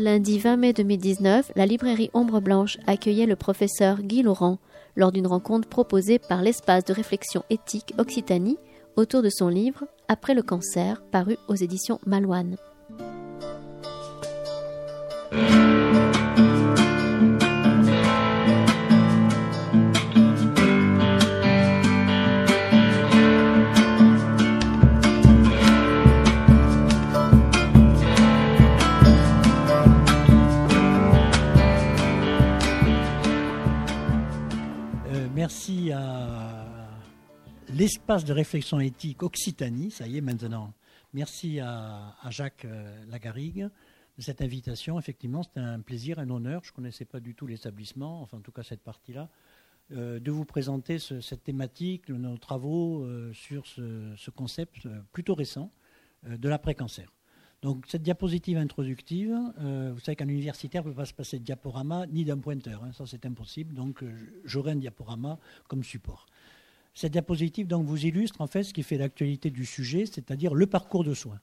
Lundi 20 mai 2019, la librairie Ombre Blanche accueillait le professeur Guy Laurent lors d'une rencontre proposée par l'espace de réflexion éthique Occitanie autour de son livre Après le cancer, paru aux éditions Malouane. L'espace de réflexion éthique Occitanie, ça y est maintenant. Merci à, Jacques euh, Lagarigue de cette invitation. Effectivement, c'était un plaisir, un honneur. Je ne connaissais pas du tout l'établissement, enfin en tout cas cette partie-là, euh, de vous présenter cette thématique, nos travaux euh, sur ce, concept plutôt récent de l'après-cancer. Donc cette diapositive introductive, vous savez qu'un universitaire ne peut pas se passer de diaporama ni d'un pointeur, hein. ça c'est impossible, donc j'aurai un diaporama comme support. Cette diapositive donc, vous illustre en fait ce qui fait l'actualité du sujet, c'est-à-dire le parcours de soins.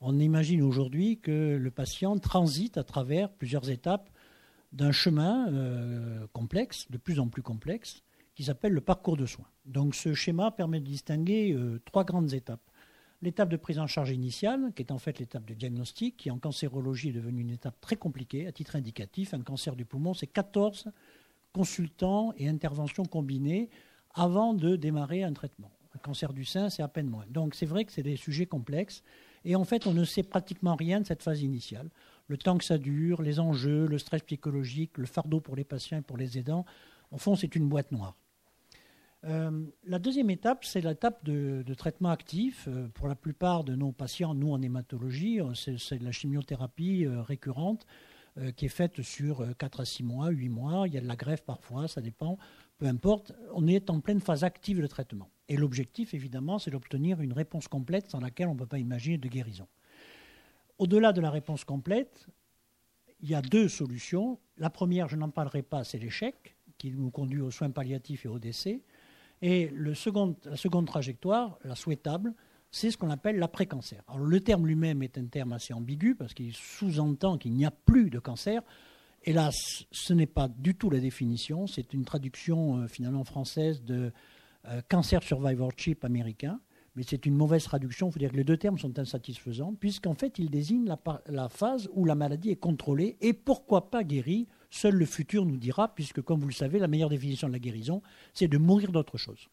On imagine aujourd'hui que le patient transite à travers plusieurs étapes d'un chemin euh, complexe, de plus en plus complexe, qui s'appelle le parcours de soins. Donc ce schéma permet de distinguer euh, trois grandes étapes. L'étape de prise en charge initiale, qui est en fait l'étape de diagnostic, qui en cancérologie est devenue une étape très compliquée. À titre indicatif, un cancer du poumon, c'est 14 consultants et interventions combinées avant de démarrer un traitement. Un cancer du sein, c'est à peine moins. Donc c'est vrai que c'est des sujets complexes. Et en fait, on ne sait pratiquement rien de cette phase initiale. Le temps que ça dure, les enjeux, le stress psychologique, le fardeau pour les patients et pour les aidants, en fond, c'est une boîte noire. Euh, la deuxième étape, c'est l'étape de, traitement actif. Euh, pour la plupart de nos patients, nous en hématologie, euh, c'est la chimiothérapie récurrente qui est faite sur 4 à 6 mois, 8 mois. Il y a de la greffe parfois, ça dépend peu importe, on est en pleine phase active de traitement. Et l'objectif, évidemment, c'est d'obtenir une réponse complète sans laquelle on ne peut pas imaginer de guérison. Au-delà de la réponse complète, il y a deux solutions. La première, je n'en parlerai pas, c'est l'échec, qui nous conduit aux soins palliatifs et au décès. Et la seconde trajectoire, la souhaitable, c'est ce qu'on appelle l'après-cancer. Alors le terme lui-même est un terme assez ambigu parce qu'il sous-entend qu'il n'y a plus de cancer. Hélas, ce n'est pas du tout la définition, c'est une traduction euh, finalement française de euh, Cancer Survivorship américain, mais c'est une mauvaise traduction, il faut dire que les deux termes sont insatisfaisants, puisqu'en fait ils désignent la, phase où la maladie est contrôlée et pourquoi pas guérie, seul le futur nous dira, puisque comme vous le savez, la meilleure définition de la guérison, c'est de mourir d'autre chose.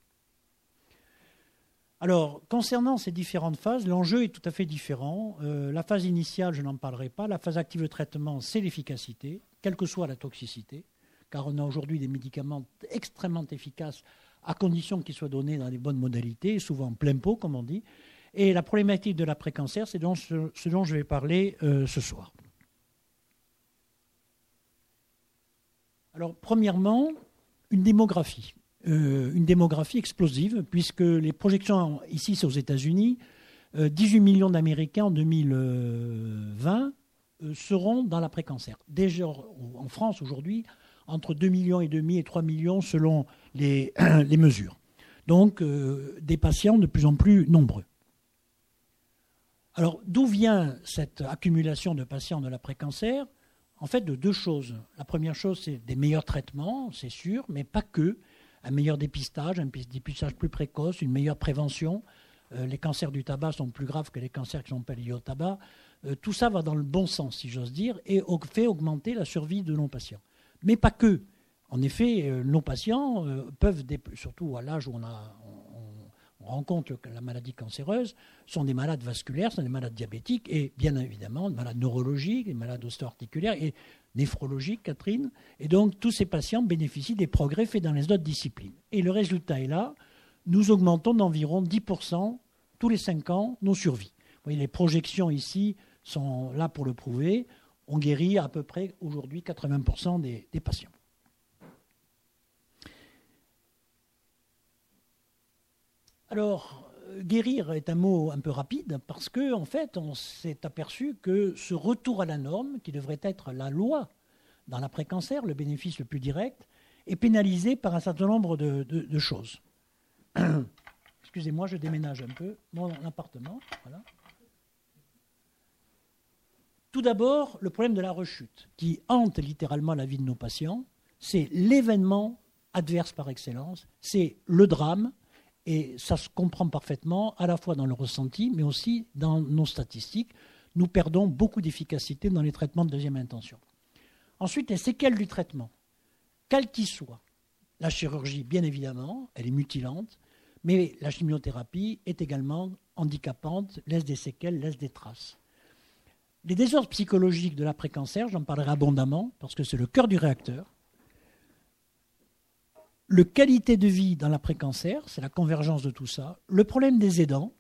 Alors, concernant ces différentes phases, l'enjeu est tout à fait différent. Euh, la phase initiale, je n'en parlerai pas. La phase active de traitement, c'est l'efficacité quelle que soit la toxicité, car on a aujourd'hui des médicaments extrêmement efficaces à condition qu'ils soient donnés dans les bonnes modalités, souvent plein pot, comme on dit. Et la problématique de l'après-cancer, c'est ce, dont je vais parler euh, ce soir. Alors, premièrement, une démographie. Euh, une démographie explosive, puisque les projections, ici c'est aux États-Unis, 18 euh, millions d'Américains en 2020, euh, seront dans l'après-cancer. Déjà en France aujourd'hui, entre 2 millions et demi et 3 millions selon les, les mesures. Donc des patients de plus en plus nombreux. Alors d'où vient cette accumulation de patients de l'après-cancer? En fait, de deux choses. La première chose, c'est des meilleurs traitements, c'est sûr, mais pas que. Un meilleur dépistage, un dépistage plus précoce, une meilleure prévention. Euh, les cancers du tabac sont plus graves que les cancers qui sont pas liés au tabac. Euh, tout ça va dans le bon sens, si j'ose dire, et fait augmenter la survie de nos patients. Mais pas que. En effet, euh, nos patients peuvent, surtout à l'âge où on, rencontre la maladie cancéreuse, sont des malades vasculaires, sont des malades diabétiques, et bien évidemment des malades neurologiques, des malades ostéo-articulaires et néphrologiques, Catherine. Et donc, tous ces patients bénéficient des progrès faits dans les autres disciplines. Et le résultat est là, nous augmentons d'environ 10% tous les 5 ans nos survies. Vous voyez, les projections ici sont là pour le prouver. On guérit à peu près aujourd'hui 80% des, patients. Alors, guérir est un mot un peu rapide parce que en fait, on s'est aperçu que ce retour à la norme, qui devrait être la loi dans l'après-cancer, le bénéfice le plus direct, est pénalisé par un certain nombre de, choses. Excusez-moi, je déménage un peu mon appartement. Tout d'abord, le problème de la rechute, qui hante littéralement la vie de nos patients, c'est l'événement adverse par excellence, c'est le drame, et ça se comprend parfaitement, à la fois dans le ressenti, mais aussi dans nos statistiques. Nous perdons beaucoup d'efficacité dans les traitements de deuxième intention. Ensuite, les séquelles du traitement, quel qu'il soit. La chirurgie, bien évidemment, elle est mutilante, mais la chimiothérapie est également handicapante, laisse des séquelles, laisse des traces. Les désordres psychologiques de l'après-cancer, j'en parlerai abondamment, parce que c'est le cœur du réacteur. Le qualité de vie dans l'après-cancer, c'est la convergence de tout ça. Le problème des aidants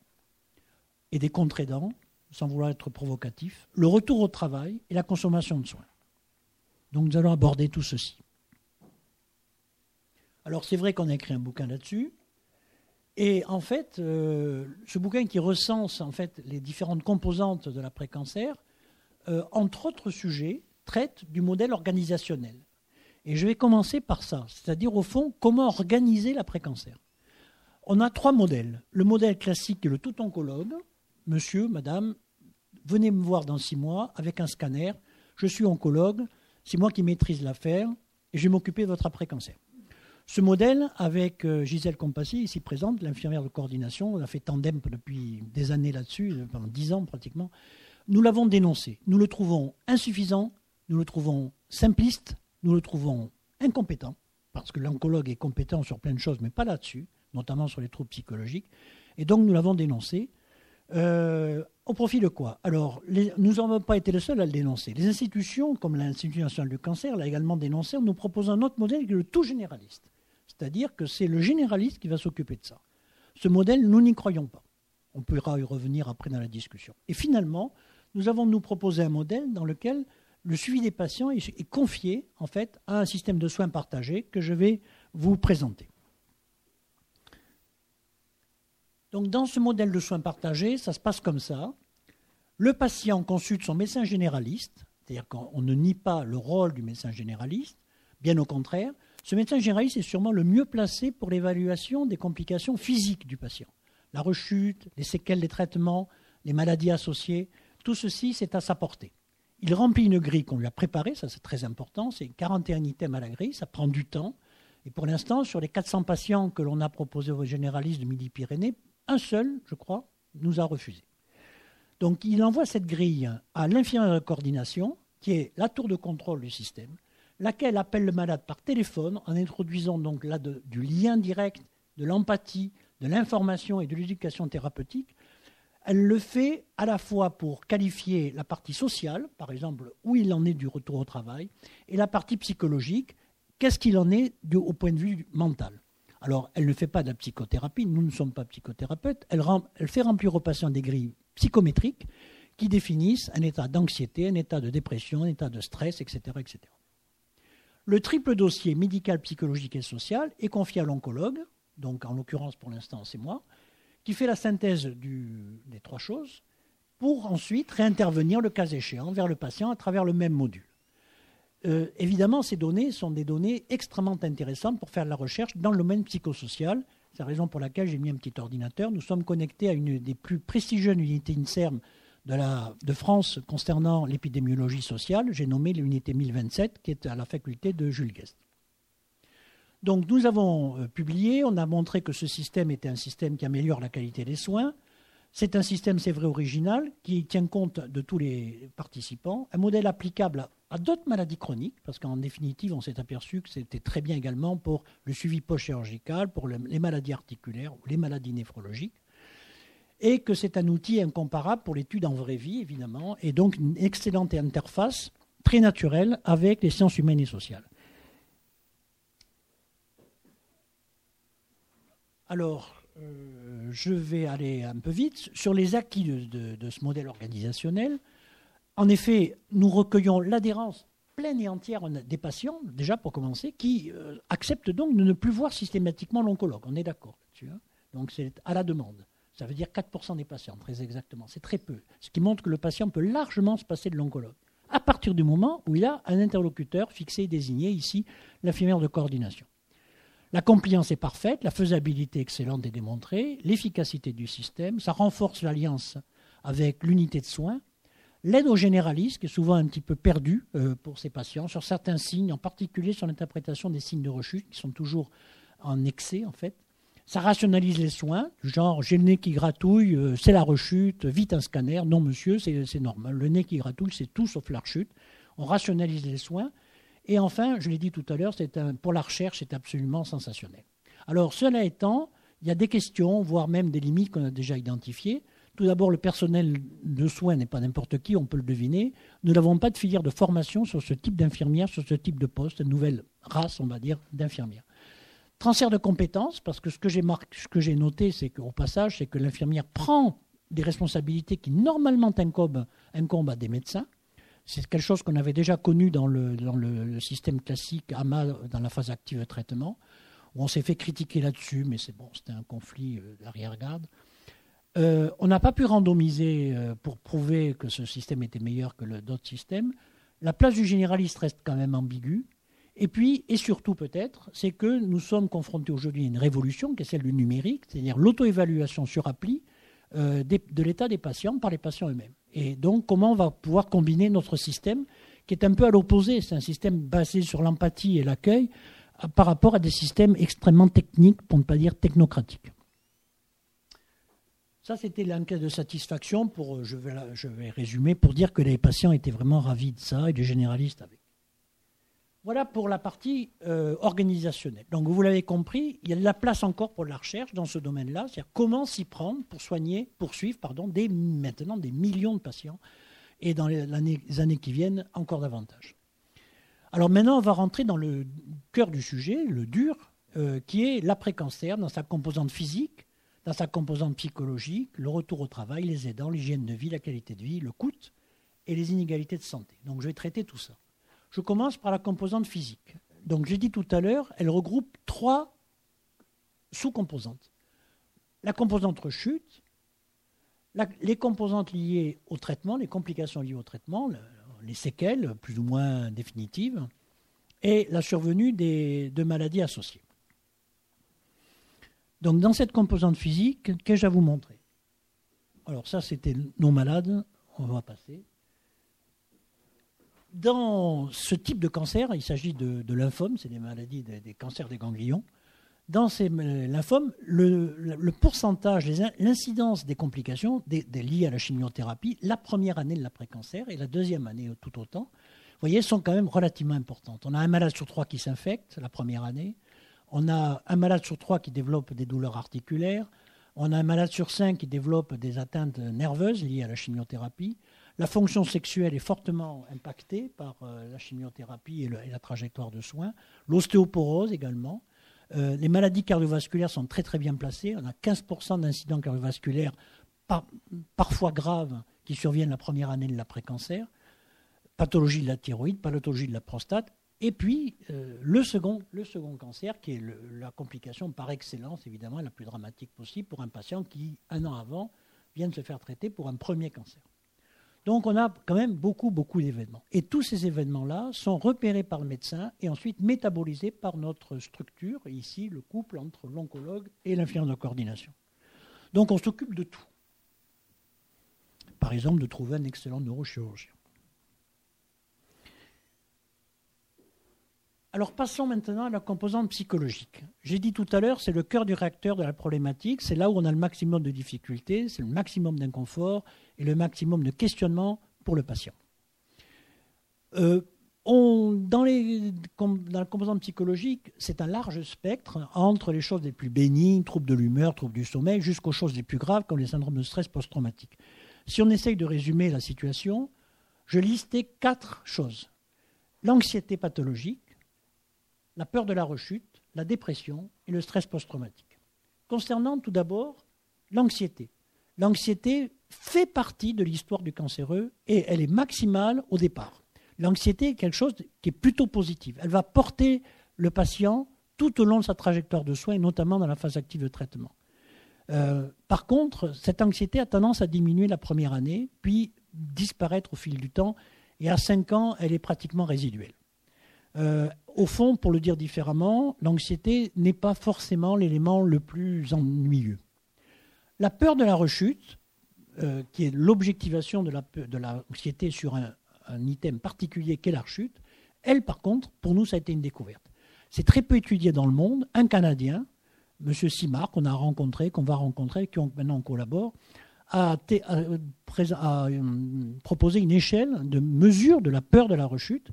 et des contre-aidants, sans vouloir être provocatif. Le retour au travail et la consommation de soins. Donc nous allons aborder tout ceci. Alors c'est vrai qu'on a écrit un bouquin là-dessus. Et en fait, euh, ce bouquin qui recense en fait les différentes composantes de l'après-cancer, euh, entre autres sujets, traite du modèle organisationnel. Et je vais commencer par ça, c'est-à-dire au fond comment organiser l'après-cancer. On a trois modèles. Le modèle classique est le tout oncologue. Monsieur, madame, venez me voir dans six mois avec un scanner. Je suis oncologue, c'est moi qui maîtrise l'affaire et je vais m'occuper de votre après-cancer. Ce modèle, avec euh, Gisèle Compassi, ici présente, l'infirmière de coordination, on a fait tandem depuis des années là-dessus, pendant dix ans pratiquement, nous l'avons dénoncé. Nous le trouvons insuffisant, nous le trouvons simpliste, nous le trouvons incompétent, parce que l'oncologue est compétent sur plein de choses, mais pas là-dessus, notamment sur les troubles psychologiques. Et donc nous l'avons dénoncé. Euh, au profit de quoi? Alors, nous n'avons pas été les seuls à le dénoncer. Les institutions, comme l'Institut national du cancer, l'a également dénoncé en nous proposant un autre modèle qui est le tout généraliste. C'est-à-dire que c'est le généraliste qui va s'occuper de ça. Ce modèle, nous n'y croyons pas. On pourra y revenir après dans la discussion. Et finalement, nous avons nous proposé un modèle dans lequel le suivi des patients est, confié en fait à un système de soins partagés que je vais vous présenter. Donc dans ce modèle de soins partagés, ça se passe comme ça. Le patient consulte son médecin généraliste, c'est-à-dire qu'on ne nie pas le rôle du médecin généraliste, bien au contraire. Ce médecin généraliste est sûrement le mieux placé pour l'évaluation des complications physiques du patient. La rechute, les séquelles des traitements, les maladies associées, tout ceci, c'est à sa portée. Il remplit une grille qu'on lui a préparée, ça c'est très important, c'est 41 items à la grille, ça prend du temps. Et pour l'instant, sur les 400 patients que l'on a proposés aux généralistes de Midi-Pyrénées, un seul, je crois, nous a refusé. Donc il envoie cette grille à l'infirmière de coordination, qui est la tour de contrôle du système, laquelle appelle le malade par téléphone en introduisant donc là du lien direct, de l'empathie, de l'information et de l'éducation thérapeutique elle le fait à la fois pour qualifier la partie sociale, par exemple, où il en est du retour au travail, et la partie psychologique, qu'est-ce qu'il en est au point de vue mental. Alors, elle ne fait pas de la psychothérapie, nous ne sommes pas psychothérapeutes, elle, fait remplir aux patients des grilles psychométriques qui définissent un état d'anxiété, un état de dépression, un état de stress, etc. etc. Le triple dossier médical, psychologique et social est confié à l'oncologue, donc en l'occurrence pour l'instant c'est moi, qui fait la synthèse des trois choses pour ensuite réintervenir le cas échéant vers le patient à travers le même module. Euh, évidemment, ces données sont des données extrêmement intéressantes pour faire de la recherche dans le domaine psychosocial. C'est la raison pour laquelle j'ai mis un petit ordinateur. Nous sommes connectés à une des plus prestigieuses unités INSERM de, de France concernant l'épidémiologie sociale. J'ai nommé l'unité 1027 qui est à la faculté de Jules Guest. Donc nous avons euh, publié, on a montré que ce système était un système qui améliore la qualité des soins. C'est un système, c'est vrai, original, qui tient compte de tous les participants. Un modèle applicable à, d'autres maladies chroniques, parce qu'en définitive, on s'est aperçu que c'était très bien également pour le suivi post-chirurgical, pour les maladies articulaires ou les maladies néphrologiques. Et que c'est un outil incomparable pour l'étude en vraie vie, évidemment, et donc une excellente interface très naturelle avec les sciences humaines et sociales. Alors, euh, je vais aller un peu vite sur les acquis de, ce modèle organisationnel. En effet, nous recueillons l'adhérence pleine et entière des patients, déjà pour commencer, qui euh, acceptent donc de ne plus voir systématiquement l'oncologue. On est d'accord. Hein. donc c'est à la demande. Ça veut dire 4% des patients, très exactement. C'est très peu. Ce qui montre que le patient peut largement se passer de l'oncologue. À partir du moment où il a un interlocuteur fixé et désigné, ici, l'infirmière de coordination. La compliance est parfaite, la faisabilité excellente est démontrée, l'efficacité du système, ça renforce l'alliance avec l'unité de soins, l'aide au généraliste, qui est souvent un petit peu perdu euh, pour ces patients, sur certains signes, en particulier sur l'interprétation des signes de rechute, qui sont toujours en excès, en fait, ça rationalise les soins, genre j'ai le nez qui gratouille, euh, c'est la rechute, vite un scanner. Non, monsieur, c'est normal. Le nez qui gratouille, c'est tout sauf la rechute. On rationalise les soins. Et enfin, je l'ai dit tout à l'heure, pour la recherche, c'est absolument sensationnel. Alors, cela étant, il y a des questions, voire même des limites qu'on a déjà identifiées. Tout d'abord, le personnel de soins n'est pas n'importe qui, on peut le deviner. Nous n'avons pas de filière de formation sur ce type d'infirmière, sur ce type de poste, nouvelle race, on va dire, d'infirmières. Transfert de compétences, parce que ce que j'ai, j'ai noté, c'est qu'au passage, c'est que l'infirmière prend des responsabilités qui normalement incombent, à des médecins. C'est quelque chose qu'on avait déjà connu dans le, dans le, système classique AMA, dans la phase active de traitement, où on s'est fait critiquer là-dessus, mais c'est bon, c'était un conflit euh, d'arrière-garde. Euh, on n'a pas pu randomiser euh, pour prouver que ce système était meilleur que d'autres systèmes. La place du généraliste reste quand même ambiguë. Et puis, et surtout peut-être, c'est que nous sommes confrontés aujourd'hui à une révolution qui est celle du numérique, c'est-à-dire l'auto-évaluation sur appli euh, de l'état des patients par les patients eux-mêmes. Et donc, comment on va pouvoir combiner notre système, qui est un peu à l'opposé, c'est un système basé sur l'empathie et l'accueil, par rapport à des systèmes extrêmement techniques, pour ne pas dire technocratiques. Ça, c'était l'enquête de satisfaction, pour, je, vais, je vais résumer, pour dire que les patients étaient vraiment ravis de ça et les généralistes avec. Voilà pour la partie euh, organisationnelle. Donc vous l'avez compris, il y a de la place encore pour la recherche dans ce domaine-là, c'est-à-dire comment s'y prendre pour soigner, poursuivre pardon, des, maintenant des millions de patients et dans les années, qui viennent encore davantage. Alors maintenant, on va rentrer dans le cœur du sujet, le dur, euh, qui est l'après-cancer dans sa composante physique, dans sa composante psychologique, le retour au travail, les aidants, l'hygiène de vie, la qualité de vie, le coût et les inégalités de santé. Donc je vais traiter tout ça. Je commence par la composante physique. Donc j'ai dit tout à l'heure, elle regroupe trois sous-composantes. La composante rechute, les composantes liées au traitement, les complications liées au traitement, les séquelles plus ou moins définitives, et la survenue des, de maladies associées. Donc dans cette composante physique, qu'ai-je à vous montrer? Alors ça c'était non malade, on va passer dans ce type de cancer, il s'agit de, de lymphomes, c'est des maladies, des, cancers des ganglions. Dans ces lymphomes, le, pourcentage, l'incidence des complications liées à la chimiothérapie, la première année de l'après-cancer et la deuxième année tout autant, vous voyez, sont quand même relativement importantes. On a un malade sur trois qui s'infecte la première année. On a un malade sur trois qui développe des douleurs articulaires. On a un malade sur cinq qui développe des atteintes nerveuses liées à la chimiothérapie. La fonction sexuelle est fortement impactée par euh, la chimiothérapie et, la trajectoire de soins. L'ostéoporose également. Euh, les maladies cardiovasculaires sont très très bien placées. On a 15% d'incidents cardiovasculaires parfois graves qui surviennent la première année de l'après-cancer. Pathologie de la thyroïde, pathologie de la prostate. Et puis euh, le, second, le second cancer, qui est la complication par excellence, évidemment, la plus dramatique possible pour un patient qui, un an avant, vient de se faire traiter pour un premier cancer. Donc on a quand même beaucoup, beaucoup d'événements. Et tous ces événements-là sont repérés par le médecin et ensuite métabolisés par notre structure, ici le couple entre l'oncologue et l'infirmière de coordination. Donc on s'occupe de tout. Par exemple, de trouver un excellent neurochirurgien. Alors passons maintenant à la composante psychologique. J'ai dit tout à l'heure, c'est le cœur du réacteur de la problématique, c'est là où on a le maximum de difficultés, c'est le maximum d'inconfort et le maximum de questionnement pour le patient. Euh, dans, la composante psychologique, c'est un large spectre entre les choses les plus bénignes, troubles de l'humeur, troubles du sommeil, jusqu'aux choses les plus graves comme les syndromes de stress post-traumatique. Si on essaye de résumer la situation, je listais quatre choses. L'anxiété pathologique, la peur de la rechute, la dépression et le stress post-traumatique. Concernant tout d'abord l'anxiété. L'anxiété fait partie de l'histoire du cancéreux et elle est maximale au départ. L'anxiété est quelque chose qui est plutôt positif. Elle va porter le patient tout au long de sa trajectoire de soins, notamment dans la phase active de traitement. Euh, par contre, cette anxiété a tendance à diminuer la première année, puis disparaître au fil du temps, et à 5 ans, elle est pratiquement résiduelle. Euh, au fond, pour le dire différemment, l'anxiété n'est pas forcément l'élément le plus ennuyeux. La peur de la rechute, euh, qui est l'objectivation de l'anxiété sur un, un item particulier qu'est la rechute, elle, par contre, pour nous, ça a été une découverte. C'est très peu étudié dans le monde. Un Canadien, M. Simard, qu'on a rencontré, qu'on va rencontrer, qui maintenant collabore, a, euh, proposé une échelle de mesure de la peur de la rechute.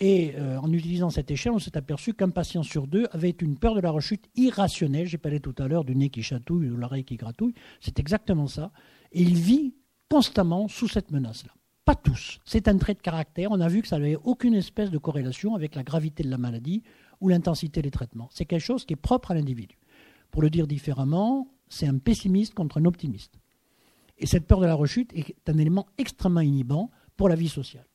Et euh, en utilisant cette échelle, on s'est aperçu qu'un patient sur deux avait une peur de la rechute irrationnelle. J'ai parlé tout à l'heure du nez qui chatouille ou de l'oreille qui gratouille. C'est exactement ça. Et il vit constamment sous cette menace-là. Pas tous. C'est un trait de caractère. On a vu que ça n'avait aucune espèce de corrélation avec la gravité de la maladie ou l'intensité des traitements. C'est quelque chose qui est propre à l'individu. Pour le dire différemment, c'est un pessimiste contre un optimiste. Et cette peur de la rechute est un élément extrêmement inhibant pour la vie sociale.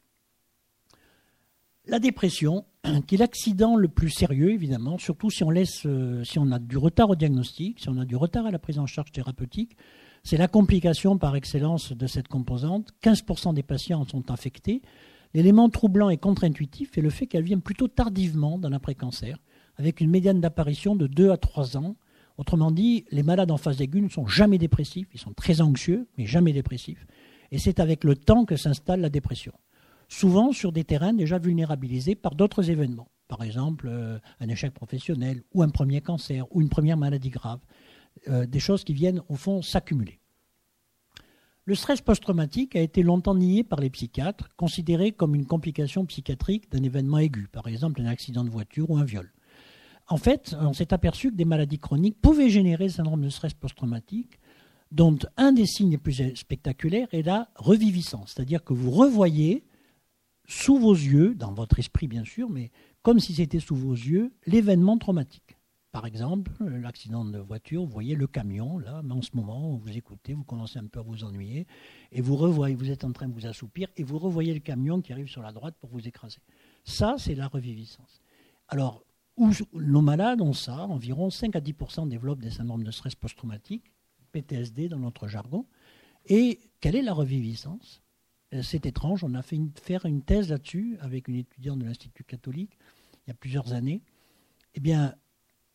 La dépression, qui est l'accident le plus sérieux, évidemment, surtout si on, laisse, euh, si on a du retard au diagnostic, si on a du retard à la prise en charge thérapeutique, c'est la complication par excellence de cette composante. 15% des patients en sont affectés. L'élément troublant et contre-intuitif est le fait qu'elle vient plutôt tardivement dans l'après-cancer, avec une médiane d'apparition de 2 à 3 ans. Autrement dit, les malades en phase aiguë ne sont jamais dépressifs, ils sont très anxieux, mais jamais dépressifs. Et c'est avec le temps que s'installe la dépression. Souvent sur des terrains déjà vulnérabilisés par d'autres événements. Par exemple, euh, un échec professionnel, ou un premier cancer, ou une première maladie grave. Euh, des choses qui viennent au fond s'accumuler. Le stress post-traumatique a été longtemps nié par les psychiatres, considéré comme une complication psychiatrique d'un événement aigu, par exemple un accident de voiture ou un viol. En fait, on s'est aperçu que des maladies chroniques pouvaient générer syndrome de stress post-traumatique, dont un des signes les plus spectaculaires est la reviviscence, c'est-à-dire que vous revoyez sous vos yeux, dans votre esprit bien sûr, mais comme si c'était sous vos yeux, l'événement traumatique. Par exemple, l'accident de voiture, vous voyez le camion, là, mais en ce moment, vous écoutez, vous commencez un peu à vous ennuyer, et vous revoyez, vous êtes en train de vous assoupir, et vous revoyez le camion qui arrive sur la droite pour vous écraser. Ça, c'est la reviviscence. Alors, nos malades ont ça, environ 5 à 10% développent des syndromes de stress post-traumatique, PTSD dans notre jargon. Et quelle est la reviviscence? euh, C'est étrange, on a fait faire une thèse là-dessus avec une étudiante de l'Institut catholique il y a plusieurs années. Eh bien,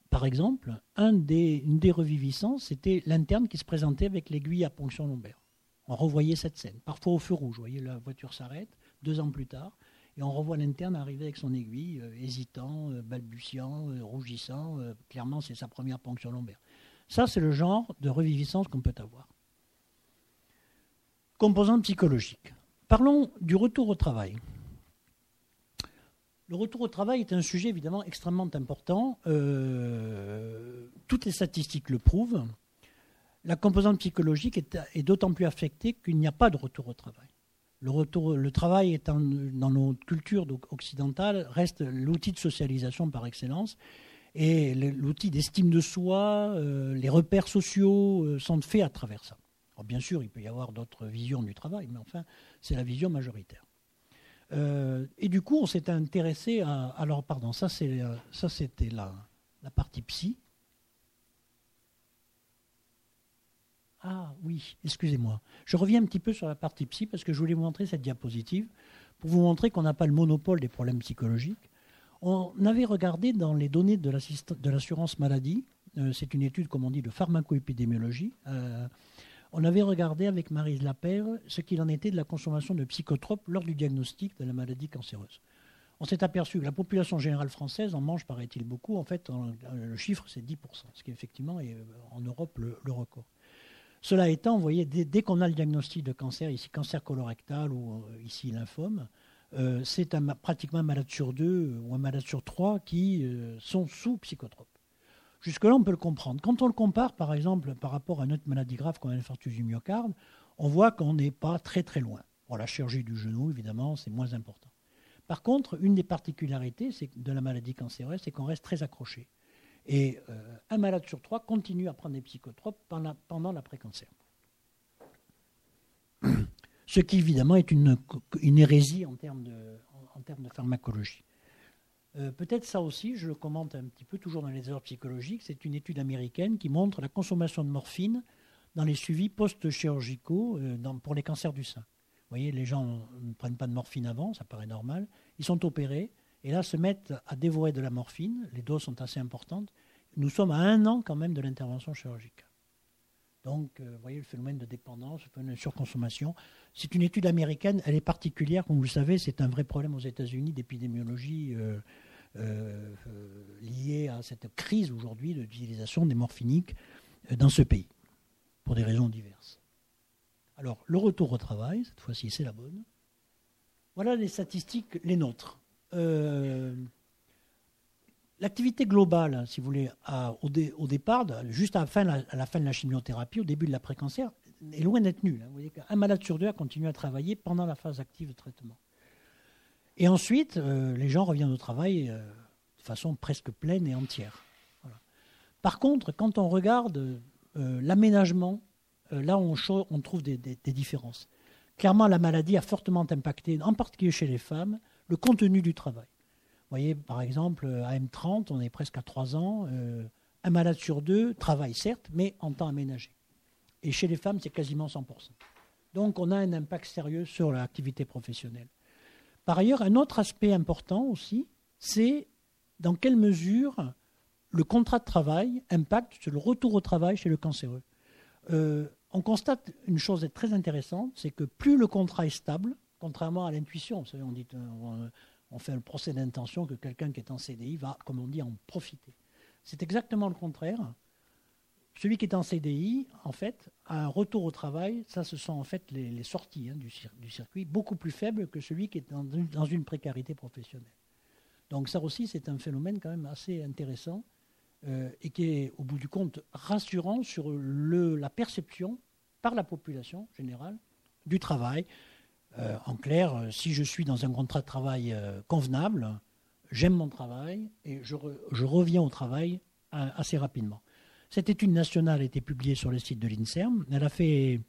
par exemple, une des reviviscences, c'était l'interne qui se présentait avec l'aiguille à ponction lombaire. On revoyait cette scène, parfois au feu rouge. Vous voyez, la voiture s'arrête, deux ans plus tard, et on revoit l'interne arriver avec son aiguille, euh, hésitant, euh, balbutiant, euh, rougissant. clairement, c'est sa première ponction lombaire. Ça, c'est le genre de reviviscence qu'on peut avoir. Composante psychologique. Parlons du retour au travail. Le retour au travail est un sujet évidemment extrêmement important. Euh, toutes les statistiques le prouvent. La composante psychologique est, d'autant plus affectée qu'il n'y a pas de retour au travail. Le, travail étant dans nos cultures occidentales reste l'outil de socialisation par excellence et l'outil d'estime de soi, euh, les repères sociaux euh, sont faits à travers ça. bien sûr, il peut y avoir d'autres visions du travail, mais enfin, c'est la vision majoritaire. Euh, et du coup, on s'est intéressé à. Alors, pardon, ça, euh, c'était la, la partie psy. Ah oui, excusez-moi. Je reviens un petit peu sur la partie psy parce que je voulais vous montrer cette diapositive pour vous montrer qu'on n'a pas le monopole des problèmes psychologiques. On avait regardé dans les données de, l'assurance maladie, euh, c'est une étude, comme on dit, de pharmacoépidémiologie, on avait regardé avec Marise Lapère ce qu'il en était de la consommation de psychotropes lors du diagnostic de la maladie cancéreuse. On s'est aperçu que la population générale française en mange, paraît-il, beaucoup. En fait, le chiffre, c'est 10%, ce qui effectivement est euh, en Europe le, record. Cela étant, vous voyez, dès, qu'on a le diagnostic de cancer, ici cancer colorectal ou euh, ici lymphome, euh, c'est pratiquement un malade sur deux ou un malade sur trois qui sont sous psychotropes. Jusque-là, on peut le comprendre. Quand on le compare, par exemple, par rapport à une autre maladie grave comme l'infarctus du myocarde, on voit qu'on n'est pas très très loin. Bon, la chirurgie du genou, évidemment, c'est moins important. Par contre, une des particularités de la maladie cancéreuse, c'est qu'on reste très accroché. Et euh, un malade sur trois continue à prendre des psychotropes pendant, l'après-cancer. Ce qui, évidemment, est une, hérésie en termes de pharmacologie. Euh, peut-être ça aussi, je le commente un petit peu toujours dans les erreurs psychologiques, c'est une étude américaine qui montre la consommation de morphine dans les suivis post-chirurgicaux euh, pour les cancers du sein. Vous voyez, les gens ne prennent pas de morphine avant, ça paraît normal. Ils sont opérés et là se mettent à dévorer de la morphine. Les doses sont assez importantes. Nous sommes à un an quand même de l'intervention chirurgicale. Donc, euh, vous voyez le phénomène de dépendance, le phénomène de surconsommation. C'est une étude américaine, elle est particulière, comme vous le savez, c'est un vrai problème aux États-Unis d'épidémiologie euh, euh, lié à cette crise aujourd'hui de des morphiniques dans ce pays, pour des raisons diverses. Alors, le retour au travail, cette fois-ci, c'est la bonne. Voilà les statistiques, les nôtres. L'activité globale, si vous voulez, au, départ, juste à la, fin, de la chimiothérapie, au début de l'après-cancer, est loin d'être nulle. Hein. Vous voyez qu'un malade sur deux a continué à travailler pendant la phase active de traitement. Et ensuite, euh, les gens reviennent au travail euh, de façon presque pleine et entière. Par contre, quand on regarde euh, l'aménagement, là on, on trouve des, différences. Clairement, la maladie a fortement impacté, en particulier chez les femmes, le contenu du travail. Voyez, par exemple, à M30, on est presque à 3 ans. Euh, un malade sur deux travaille certes, mais en temps aménagé. Et chez les femmes, c'est quasiment 100%. Donc on a un impact sérieux sur l'activité professionnelle. Par ailleurs, un autre aspect important aussi, c'est dans quelle mesure le contrat de travail impacte sur le retour au travail chez le cancéreux. Euh, on constate une chose très intéressante, c'est que plus le contrat est stable, contrairement à l'intuition, on dit, euh, on fait le procès d'intention que quelqu'un qui est en CDI va, comme on dit, en profiter. C'est exactement le contraire. Celui qui est en CDI, en fait, a un retour au travail, ça ce sont en fait les, sorties hein, du, circuit, beaucoup plus faibles que celui qui est dans une, précarité professionnelle. Donc ça aussi, c'est un phénomène quand même assez intéressant euh, et qui est, au bout du compte, rassurant sur la perception par la population générale du travail, euh, en clair, euh, si je suis dans un contrat de travail euh, convenable, j'aime mon travail et je, reviens au travail assez rapidement. Cette étude nationale a été publiée sur le site de l'INSERM. Elle a fait,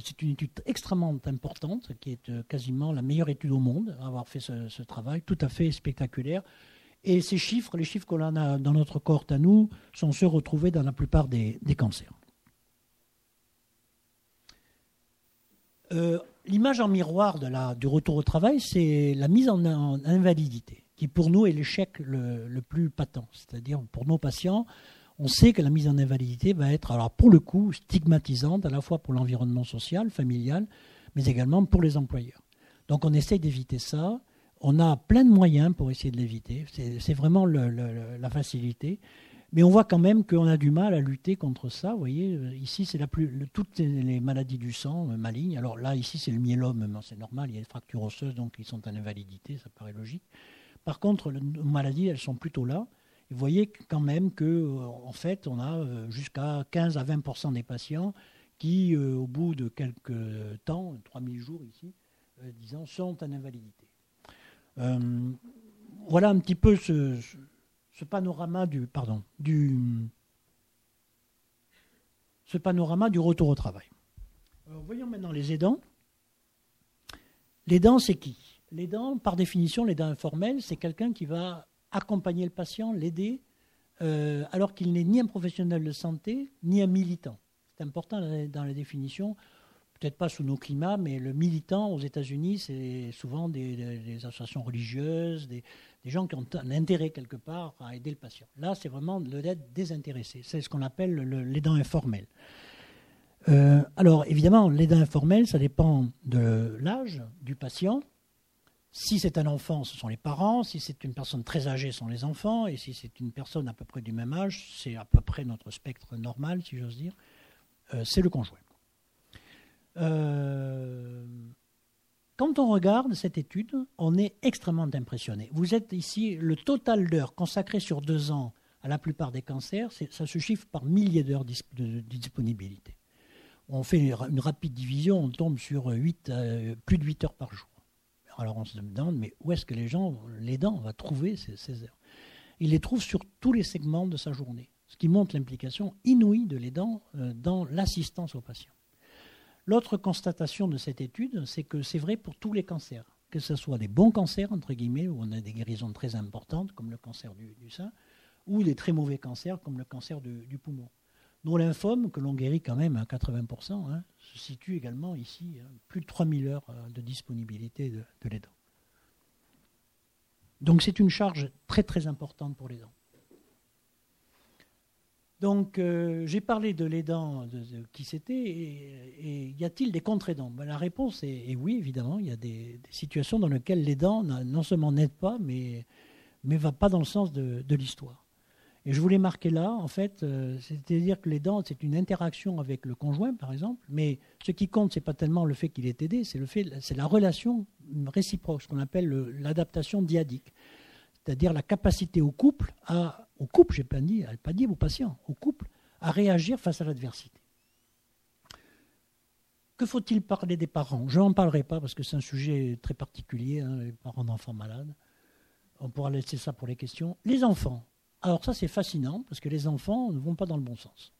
c'est une étude extrêmement importante, qui est quasiment la meilleure étude au monde à avoir fait ce, travail, tout à fait spectaculaire. Et ces chiffres, les chiffres qu'on a dans notre cohorte à nous, sont ceux retrouvés dans la plupart des, cancers. L'image en miroir du retour au travail, c'est la mise en, invalidité, qui pour nous est l'échec le, plus patent. C'est-à-dire pour nos patients, on sait que la mise en invalidité va être, alors pour le coup, stigmatisante à la fois pour l'environnement social, familial, mais également pour les employeurs. Donc on essaye d'éviter ça. On a plein de moyens pour essayer de l'éviter. C'est vraiment la facilité. Mais on voit quand même qu'on a du mal à lutter contre ça. Vous voyez, euh, ici, c'est la plus, toutes les maladies du sang euh, malignes. Alors là, ici, c'est le myélome, c'est normal, il y a des fractures osseuses, donc ils sont en invalidité, ça paraît logique. Par contre, les maladies, elles sont plutôt là. vous voyez quand même que, euh, en fait, on a jusqu'à 15 à 20% des patients qui, au bout de quelques temps, 3000 jours ici, disons, sont en invalidité. voilà un petit peu ce ce panorama du, pardon, du, ce panorama du retour au travail. voyons maintenant les aidants. L'aidant, c'est qui? L'aidant, par définition, l'aidant informel, c'est quelqu'un qui va accompagner le patient, l'aider, euh, alors qu'il n'est ni un professionnel de santé, ni un militant. C'est important dans la définition peut-être pas sous nos climats, mais le militant aux États-Unis, c'est souvent des, associations religieuses, des, gens qui ont un intérêt quelque part à aider le patient. Là, c'est vraiment de l'aide désintéressée. C'est ce qu'on appelle l'aidant informel. Euh, alors, évidemment, l'aidant informel, ça dépend de l'âge du patient. Si c'est un enfant, ce sont les parents. Si c'est une personne très âgée, ce sont les enfants. Et si c'est une personne à peu près du même âge, c'est à peu près notre spectre normal, si j'ose dire, euh, c'est le conjoint. Euh, quand on regarde cette étude, on est extrêmement impressionné. Vous êtes ici, le total d'heures consacrées sur deux ans à la plupart des cancers, ça se chiffre par milliers d'heures de disponibilité. On fait une rapide division, on tombe sur 8, euh, plus de 8 heures par jour. Alors on se demande, mais où est-ce que les gens, les dents, vont trouver ces, heures? Ils les trouvent sur tous les segments de sa journée, ce qui montre l'implication inouïe de l'aidant euh, dans l'assistance aux patients. L'autre constatation de cette étude, c'est que c'est vrai pour tous les cancers. que ce soit des bons cancers, entre guillemets, où on a des guérisons très importantes, comme le cancer du, sein, ou des très mauvais cancers, comme le cancer du, poumon. Nos lymphomes, que l'on guérit quand même à 80%, hein, se situent également ici, hein, plus de 3000 heures euh, de disponibilité de, de les dents. Donc c'est une charge très très importante pour les dents. Donc, euh, j'ai parlé de l'aidant, de, qui c'était, et, y a-t-il des contre-aidants? Ben, La réponse est, oui, évidemment. Il y a des, situations dans lesquelles l'aidant non seulement n'aide pas, mais ne va pas dans le sens de, l'histoire. Et je voulais marquer là, en fait, euh, c'est-à-dire que l'aidant, c'est une interaction avec le conjoint, par exemple, mais ce qui compte, c'est pas tellement le fait qu'il est aidé, c'est le fait, c'est la relation réciproque, ce qu'on appelle l'adaptation diadique c'est-à-dire la capacité au couple, à, au couple, j'ai pas dit, pas dit aux patients, au couple, à réagir face à l'adversité. Que faut-il parler des parents? Je n'en parlerai pas parce que c'est un sujet très particulier, hein, les parents d'enfants malades. On pourra laisser ça pour les questions. Les enfants. Alors ça c'est fascinant parce que les enfants ne vont pas dans le bon sens.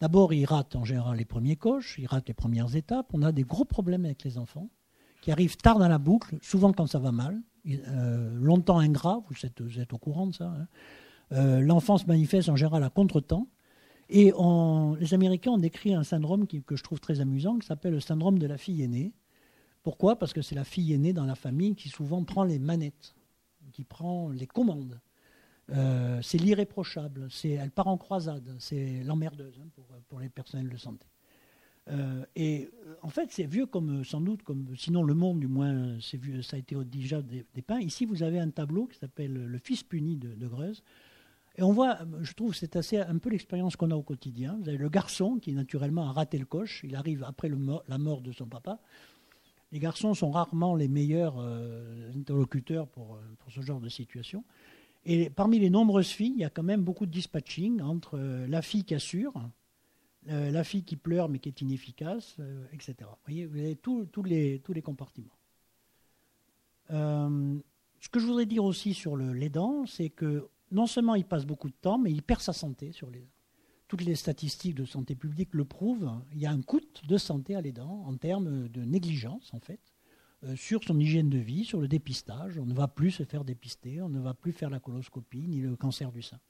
D'abord, ils ratent en général les premiers coches, ils ratent les premières étapes. On a des gros problèmes avec les enfants qui arrivent tard dans la boucle, souvent quand ça va mal. Euh, longtemps ingrat, vous êtes, au courant de ça. Hein. Euh, l'enfant se manifeste en général à contre-temps. Et les Américains ont décrit un syndrome que je trouve très amusant, qui s'appelle le syndrome de la fille aînée. Pourquoi? Parce que c'est la fille aînée dans la famille qui souvent prend les manettes, qui prend les commandes. Euh, c'est l'irréprochable, elle part en croisade, c'est l'emmerdeuse hein, pour, les personnels de santé. Euh, et euh, en fait, c'est vieux comme sans doute, comme sinon le monde du moins, c'est vieux, ça a été déjà dépeint. Ici, vous avez un tableau qui s'appelle Le Fils puni de, Greuze. Et on voit, je trouve, c'est assez un peu l'expérience qu'on a au quotidien. Vous avez le garçon qui naturellement a raté le coche. Il arrive après la mort de son papa. Les garçons sont rarement les meilleurs euh, interlocuteurs pour, ce genre de situation. Et parmi les nombreuses filles, il y a quand même beaucoup de dispatching entre la fille qui assure, euh, la fille qui pleure mais qui est inefficace, euh, etc. Vous voyez, vous avez tous les, compartiments. Euh, ce que je voudrais dire aussi sur dents, c'est que non seulement il passe beaucoup de temps, mais il perd sa santé sur les Toutes les statistiques de santé publique le prouvent. Il y a un coût de santé à les dents en termes de négligence, en fait, sur son hygiène de vie, sur le dépistage. On ne va plus se faire dépister, on ne va plus faire la coloscopie ni le cancer du sein.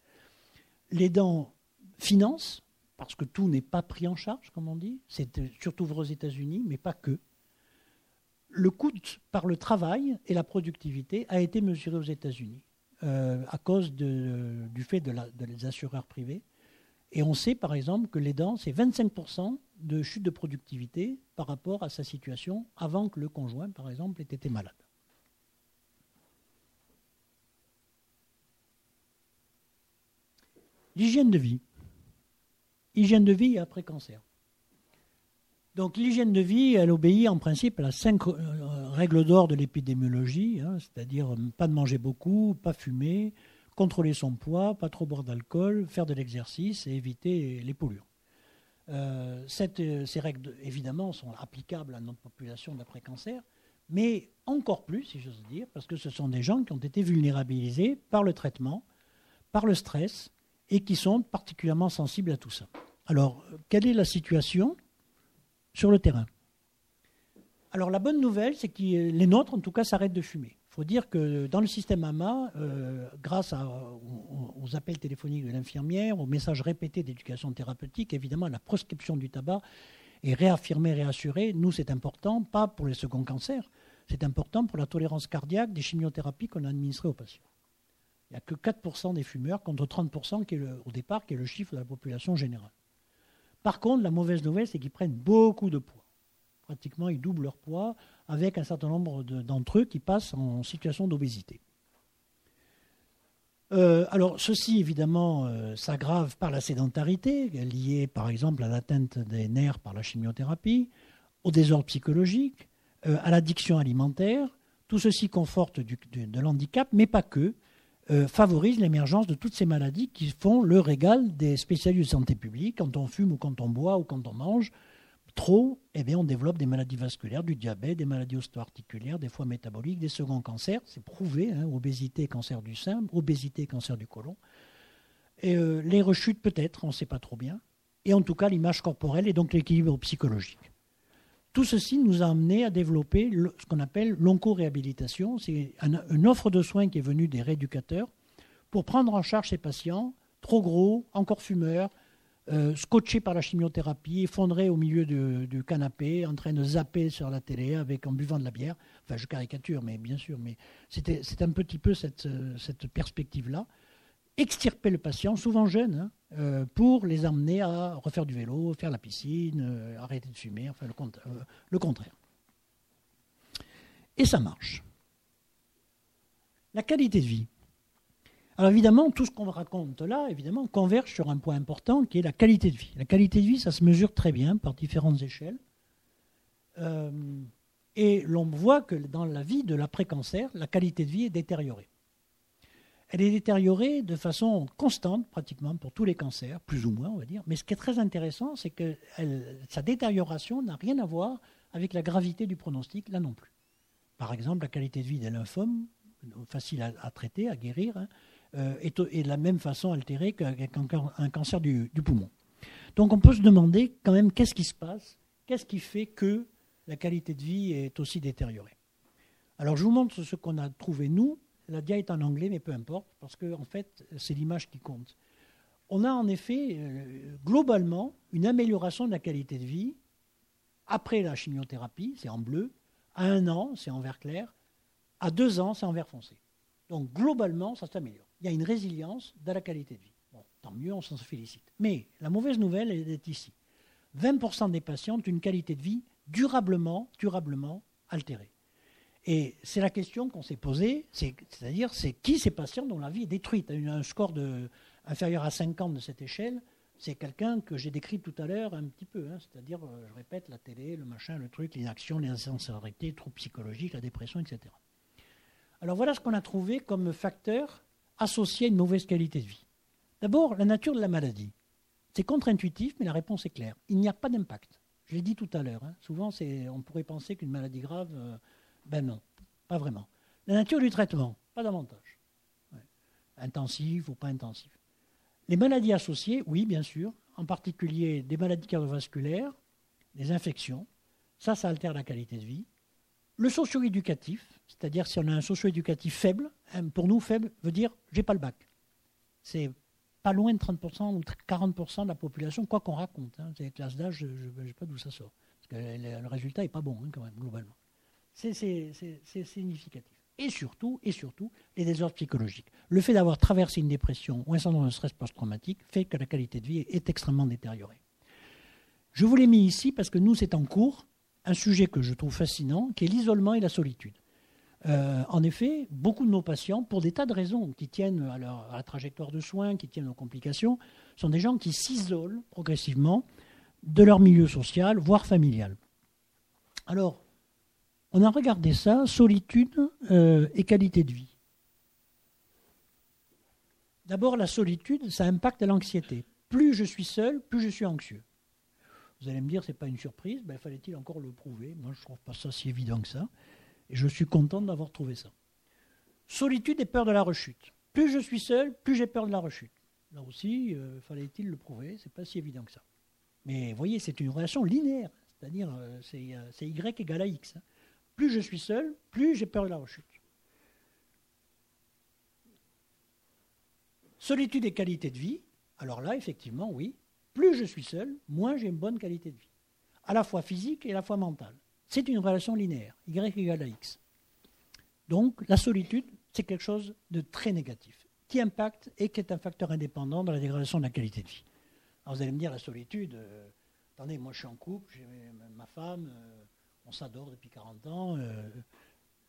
Les dents financent parce que tout n'est pas pris en charge, comme on dit. C'est euh, surtout vrai aux États-Unis, mais pas que. Le coût par le travail et la productivité a été mesuré aux États-Unis euh, à cause du fait de, des assureurs privés. Et on sait par exemple que les dents, c'est 25% de chute de productivité par rapport à sa situation avant que le conjoint, par exemple, ait été malade. L'hygiène de vie hygiène de vie après cancer. Donc l'hygiène de vie, elle obéit en principe à la cinq euh, règles d'or de l'épidémiologie, hein, c'est-à-dire euh, pas de manger beaucoup, pas fumer, contrôler son poids, pas trop boire d'alcool, faire de l'exercice et éviter les polluants. Euh, ces règles, évidemment, sont applicables à notre population d'après-cancer, mais encore plus, si j'ose dire, parce que ce sont des gens qui ont été vulnérabilisés par le traitement, par le stress, et qui sont particulièrement sensibles à tout ça. Alors, quelle est la situation sur le terrain? Alors, la bonne nouvelle, c'est que les nôtres, en tout cas, s'arrêtent de fumer. Il faut dire que dans le système AMA, euh, grâce aux, appels téléphoniques de l'infirmière, aux messages répétés d'éducation thérapeutique, évidemment, la proscription du tabac est réaffirmée, réassurée. Nous, c'est important, pas pour les seconds cancers, c'est important pour la tolérance cardiaque des chimiothérapies qu'on a administrées aux patients. Il n'y a que 4% des fumeurs contre 30% qui est au départ, qui est le chiffre de la population générale. Par contre, la mauvaise nouvelle, c'est qu'ils prennent beaucoup de poids. Pratiquement, ils doublent leur poids avec un certain nombre d'entre eux qui passent en situation d'obésité. Euh, alors, ceci, évidemment, euh, s'aggrave par la sédentarité, liée par exemple à l'atteinte des nerfs par la chimiothérapie, au désordre psychologique, euh, à l'addiction alimentaire. Tout ceci conforte de l'handicap, mais pas que. Euh, favorise l'émergence de toutes ces maladies qui font le régal des spécialistes de santé publique. Quand on fume ou quand on boit ou quand on mange trop, eh bien, on développe des maladies vasculaires, du diabète, des maladies osteoarticulaires, des fois métaboliques, des seconds cancers. C'est prouvé, hein, obésité, cancer du sein, obésité, cancer du côlon. Euh, les rechutes peut-être, on ne sait pas trop bien. Et en tout cas, l'image corporelle et donc l'équilibre psychologique. Tout ceci nous a amené à développer ce qu'on appelle l'onco-réhabilitation. C'est une offre de soins qui est venue des rééducateurs pour prendre en charge ces patients trop gros, encore fumeurs, euh, scotchés par la chimiothérapie, effondrés au milieu du, canapé, en train de zapper sur la télé avec, en buvant de la bière. Enfin, je caricature, mais bien sûr, mais c'était un petit peu cette, cette perspective-là. Extirper le patient, souvent jeune, hein, euh, pour les amener à refaire du vélo, faire la piscine, euh, arrêter de fumer, enfin le, le contraire. Et ça marche. La qualité de vie. Alors évidemment, tout ce qu'on raconte là, évidemment, converge sur un point important qui est la qualité de vie. La qualité de vie, ça se mesure très bien par différentes échelles. Euh, et l'on voit que dans la vie de l'après-cancer, la qualité de vie est détériorée. Elle est détériorée de façon constante, pratiquement, pour tous les cancers, plus ou moins, on va dire. Mais ce qui est très intéressant, c'est que sa détérioration n'a rien à voir avec la gravité du pronostic, là non plus. Par exemple, la qualité de vie des lymphomes, facile à, traiter, à guérir, hein, euh, est, de la même façon altérée qu'avec un, cancer du, poumon. Donc on peut se demander quand même qu'est-ce qui se passe, qu'est-ce qui fait que la qualité de vie est aussi détériorée? Alors je vous montre ce qu'on a trouvé nous. La dia est en anglais, mais peu importe, parce que en fait, c'est l'image qui compte. On a en effet, euh, globalement, une amélioration de la qualité de vie après la chimiothérapie, c'est en bleu, à un an, c'est en vert clair, à deux ans, c'est en vert foncé. Donc globalement, ça s'améliore il y a une résilience de la qualité de vie. Tant mieux, on s'en félicite. Mais la mauvaise nouvelle, elle est ici. 20% des patients ont une qualité de vie durablement, durablement altérée. Et c'est la question qu'on s'est posée, c'est-à-dire c'est qui ces patients dont la vie est détruite Un score inférieur à 50 de cette échelle, c'est quelqu'un que j'ai décrit tout à l'heure un petit peu, hein. c'est-à-dire, euh, je répète, la télé, le machin, le truc, l'inaction, insensibilités, les troubles psychologiques, la dépression, etc. Alors voilà ce qu'on a trouvé comme facteur associé à une mauvaise qualité de vie D'abord, la nature de la maladie. C'est contre-intuitif, mais la réponse est claire. Il n'y a pas d'impact. Je l'ai dit tout à l'heure. Hein. Souvent, on pourrait penser qu'une maladie grave, euh, ben non, pas vraiment. La nature du traitement, pas davantage. Intensif ou pas intensif. Les maladies associées, oui, bien sûr, en particulier des maladies cardiovasculaires, des infections. Ça, ça altère la qualité de vie. Le socio-éducatif, c'est-à-dire si on a un socio-éducatif faible, hein, pour nous faible veut dire j'ai pas le bac. C'est pas loin de 30% ou 40% de la population, quoi qu'on raconte. Hein. C'est classe d'âge, je ne sais pas d'où ça sort. Parce que le, résultat n'est pas bon hein, quand même, globalement. C'est significatif. Et surtout, et surtout, les désordres psychologiques. Le fait d'avoir traversé une dépression ou un syndrome de stress post-traumatique fait que la qualité de vie est extrêmement détériorée. Je vous l'ai mis ici parce que nous, c'est en cours un sujet que je trouve fascinant, qui est l'isolement et la solitude. Euh, en effet, beaucoup de nos patients, pour des tas de raisons qui tiennent à, la trajectoire de soins, qui tiennent aux complications, sont des gens qui s'isolent progressivement de leur milieu social, voire familial. Alors, on a regardé ça, solitude euh, et qualité de vie. D'abord, la solitude, ça impacte l'anxiété. Plus je suis seul, plus je suis anxieux. Vous allez me dire, ce n'est pas une surprise, ben, fallait-il encore le prouver? Moi, je ne trouve pas ça si évident que ça. Et je suis content d'avoir trouvé ça. Solitude et peur de la rechute. Plus je suis seul, plus j'ai peur de la rechute. Là aussi, euh, fallait-il le prouver? C'est pas si évident que ça. Mais vous voyez, c'est une relation linéaire. C'est-à-dire, euh, c'est Y égale à X. Hein. Plus je suis seul, plus j'ai peur de la rechute. Solitude et qualité de vie. Alors là, effectivement, oui, plus je suis seul, moins j'ai une bonne qualité de vie, à la fois physique et à la fois mentale. C'est une relation linéaire, Y égale à X. Donc la solitude, c'est quelque chose de très négatif, qui impacte et qui est un facteur indépendant dans la dégradation de la qualité de vie. Alors vous allez me dire, la solitude, euh, attendez, moi je suis en couple, j'ai ma femme, euh, on s'adore depuis 40 ans, euh,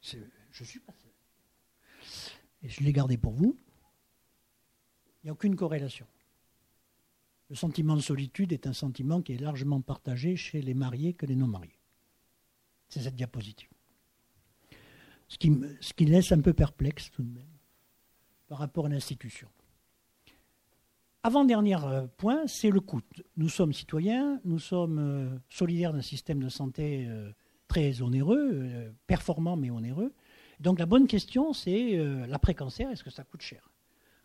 je suis pas seul. Et je l'ai gardé pour vous. Il n'y a aucune corrélation. Le sentiment de solitude est un sentiment qui est largement partagé chez les mariés que les non-mariés. C'est cette diapositive. Ce qui, ce qui laisse un peu perplexe tout de même par rapport à l'institution. Avant-dernier euh, point, c'est le coût. Nous sommes citoyens, nous sommes euh, solidaires d'un système de santé euh, très onéreux, performant mais onéreux. Donc la bonne question, c'est l'après-cancer, est-ce que ça coûte cher?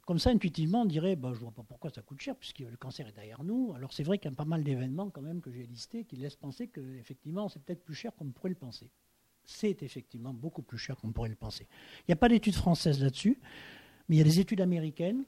Comme ça, intuitivement, on dirait, bah, je ne vois pas pourquoi ça coûte cher, puisque le cancer est derrière nous. Alors c'est vrai qu'il y a pas mal d'événements quand même que j'ai listés qui laissent penser qu'effectivement, c'est peut-être plus cher qu'on pourrait le penser. C'est effectivement beaucoup plus cher qu'on pourrait le penser. Il n'y a pas d'études françaises là-dessus, mais il y a des études américaines.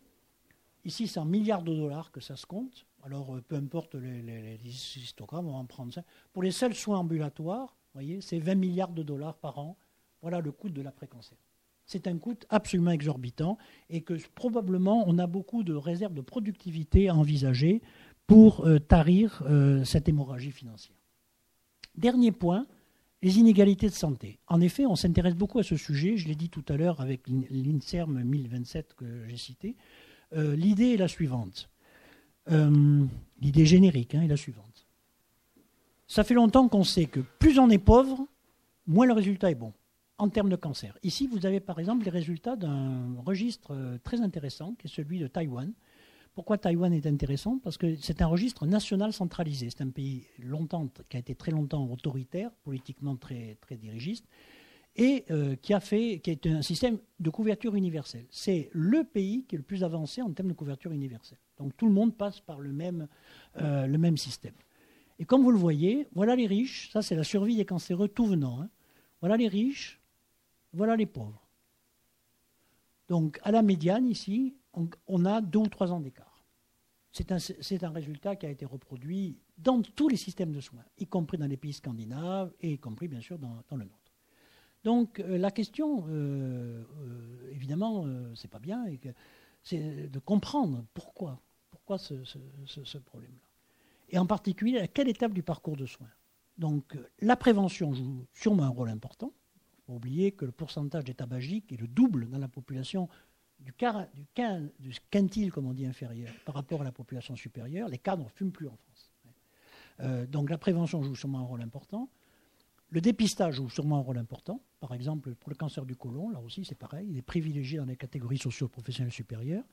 Ici, c'est en milliards de dollars que ça se compte. Alors, euh, peu importe les, les, histogrammes, on va en prendre ça. Pour les seuls soins ambulatoires, voyez, c'est 20 milliards de dollars par an. Voilà le coût de l'après-cancer. C'est un coût absolument exorbitant et que probablement on a beaucoup de réserves de productivité à envisager pour euh, tarir euh, cette hémorragie financière. Dernier point, les inégalités de santé. En effet, on s'intéresse beaucoup à ce sujet, je l'ai dit tout à l'heure avec l'INSERM 1027 que j'ai cité. L'idée est la suivante. Euh, l'idée générique hein, est la suivante. Ça fait longtemps qu'on sait que plus on est pauvre, moins le résultat est bon en termes de cancer. Ici, vous avez par exemple les résultats d'un registre euh, très intéressant qui est celui de Taïwan. Pourquoi Taïwan est intéressant? Parce que c'est un registre national centralisé. C'est un pays qui a été très longtemps autoritaire, politiquement très, dirigiste, et euh, qui a fait, un système de couverture universelle. C'est le pays qui est le plus avancé en termes de couverture universelle. Donc tout le monde passe par le même, euh, le même système. Et comme vous le voyez, voilà les riches, ça c'est la survie des cancéreux tout venant. Hein. Voilà les riches, voilà les pauvres. Donc à la médiane ici, on, a deux ou trois ans d'écart. C'est un, résultat qui a été reproduit dans tous les systèmes de soins, y compris dans les pays scandinaves et y compris bien sûr dans, le nôtre. Donc euh, la question, euh, évidemment, c'est pas bien, c'est de comprendre pourquoi, pourquoi ce, problème-là. Et en particulier, à quelle étape du parcours de soins? Donc, la prévention joue sûrement un rôle important. Il faut oublier que le pourcentage des tabagiques est le double dans la population du, du, quintile, comme on dit, inférieur, par rapport à la population supérieure. Les cadres ne fument plus en France. Euh, donc, la prévention joue sûrement un rôle important. Le dépistage joue sûrement un rôle important. Par exemple, pour le cancer du côlon, là aussi c'est pareil, il est privilégié dans les catégories socio-professionnelles supérieures.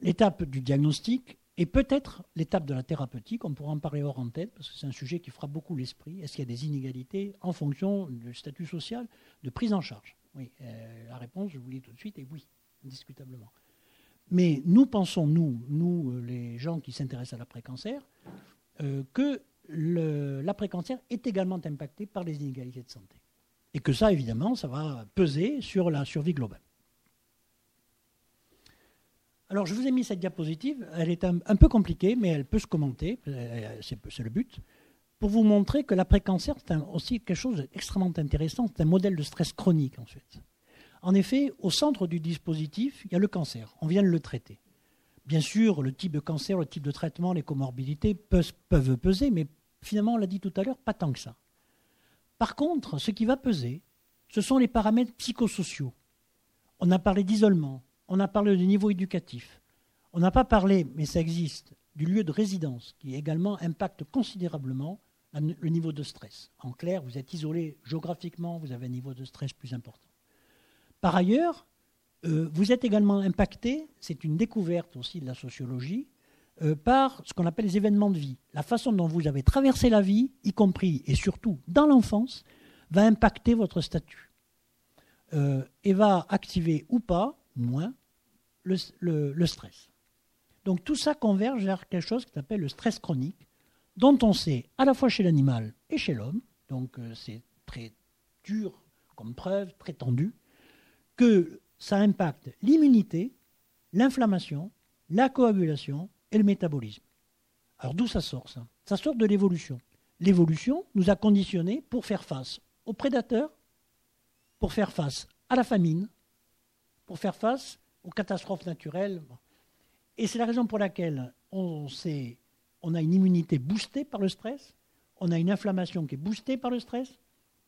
L'étape du diagnostic et peut-être l'étape de la thérapeutique, on pourra en parler hors en tête, parce que c'est un sujet qui fera beaucoup l'esprit. Est-ce qu'il y a des inégalités en fonction du statut social de prise en charge? Oui, euh, la réponse, je vous dis tout de suite, est oui, indiscutablement. Mais nous pensons, nous, nous euh, les gens qui s'intéressent à l'après-cancer, euh, que l'après-cancer est également impacté par les inégalités de santé. Et que ça, évidemment, ça va peser sur la survie globale. Alors, je vous ai mis cette diapositive. Elle est un, peu compliquée, mais elle peut se commenter. C'est le but. Pour vous montrer que l'après-cancer, c'est aussi quelque chose d'extrêmement intéressant. C'est un modèle de stress chronique, en fait. En effet, au centre du dispositif, il y a le cancer. On vient de le traiter. Bien sûr, le type de cancer, le type de traitement, les comorbidités peuvent, peser, mais finalement, on l'a dit tout à l'heure, pas tant que ça. Par contre, ce qui va peser, ce sont les paramètres psychosociaux. On a parlé d'isolement, on a parlé du niveau éducatif, on n'a pas parlé, mais ça existe, du lieu de résidence, qui également impacte considérablement le niveau de stress. En clair, vous êtes isolé géographiquement, vous avez un niveau de stress plus important. Par ailleurs, euh, vous êtes également impacté, c'est une découverte aussi de la sociologie, euh, par ce qu'on appelle les événements de vie. La façon dont vous avez traversé la vie, y compris et surtout dans l'enfance, va impacter votre statut euh, et va activer ou pas, moins, le, stress. Donc tout ça converge vers quelque chose qui s'appelle le stress chronique, dont on sait à la fois chez l'animal et chez l'homme, donc c'est très dur comme preuve, très tendu, que ça impacte l'immunité, l'inflammation, la coagulation et le métabolisme. Alors d'où ça sort ça? Ça sort de l'évolution. L'évolution nous a conditionnés pour faire face aux prédateurs, pour faire face à la famine, pour faire face aux catastrophes naturelles. Et c'est la raison pour laquelle on, a une immunité boostée par le stress, on a une inflammation qui est boostée par le stress,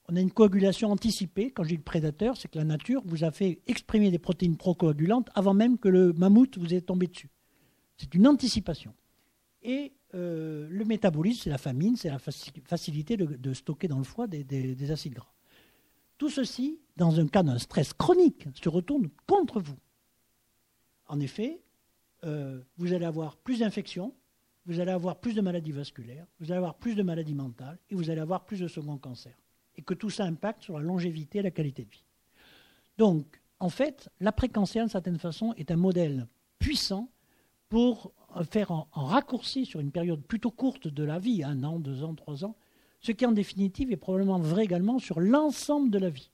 on a une coagulation anticipée. Quand je dis le prédateur, c'est que la nature vous a fait exprimer des protéines procoagulantes avant même que le mammouth vous ait tombé dessus. C'est une anticipation. Et euh, le métabolisme, c'est la famine, c'est la facilité de, stocker dans le foie des, acides gras. Tout ceci, dans un cas d'un stress chronique, se retourne contre vous. En effet, euh, vous allez avoir plus d'infections, vous allez avoir plus de maladies vasculaires, vous allez avoir plus de maladies mentales et vous allez avoir plus de second cancer et que tout ça impacte sur la longévité et la qualité de vie. Donc, en fait, l'après-cancer, d'une certaine façon, est un modèle puissant pour faire en, raccourci sur une période plutôt courte de la vie, un an, deux ans, trois ans, ce qui en définitive est probablement vrai également sur l'ensemble de la vie.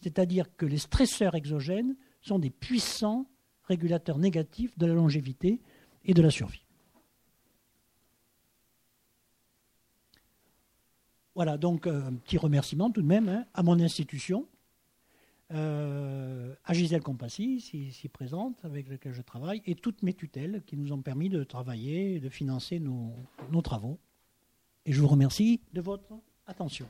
C'est-à-dire que les stresseurs exogènes sont des puissants régulateurs négatifs de la longévité et de la survie. Voilà, donc euh, un petit remerciement tout de même hein, à mon institution, euh, à Gisèle Compassi, ici, présente, avec laquelle je travaille, et toutes mes tutelles qui nous ont permis de travailler et de financer nos, nos travaux. Et je vous remercie de votre attention.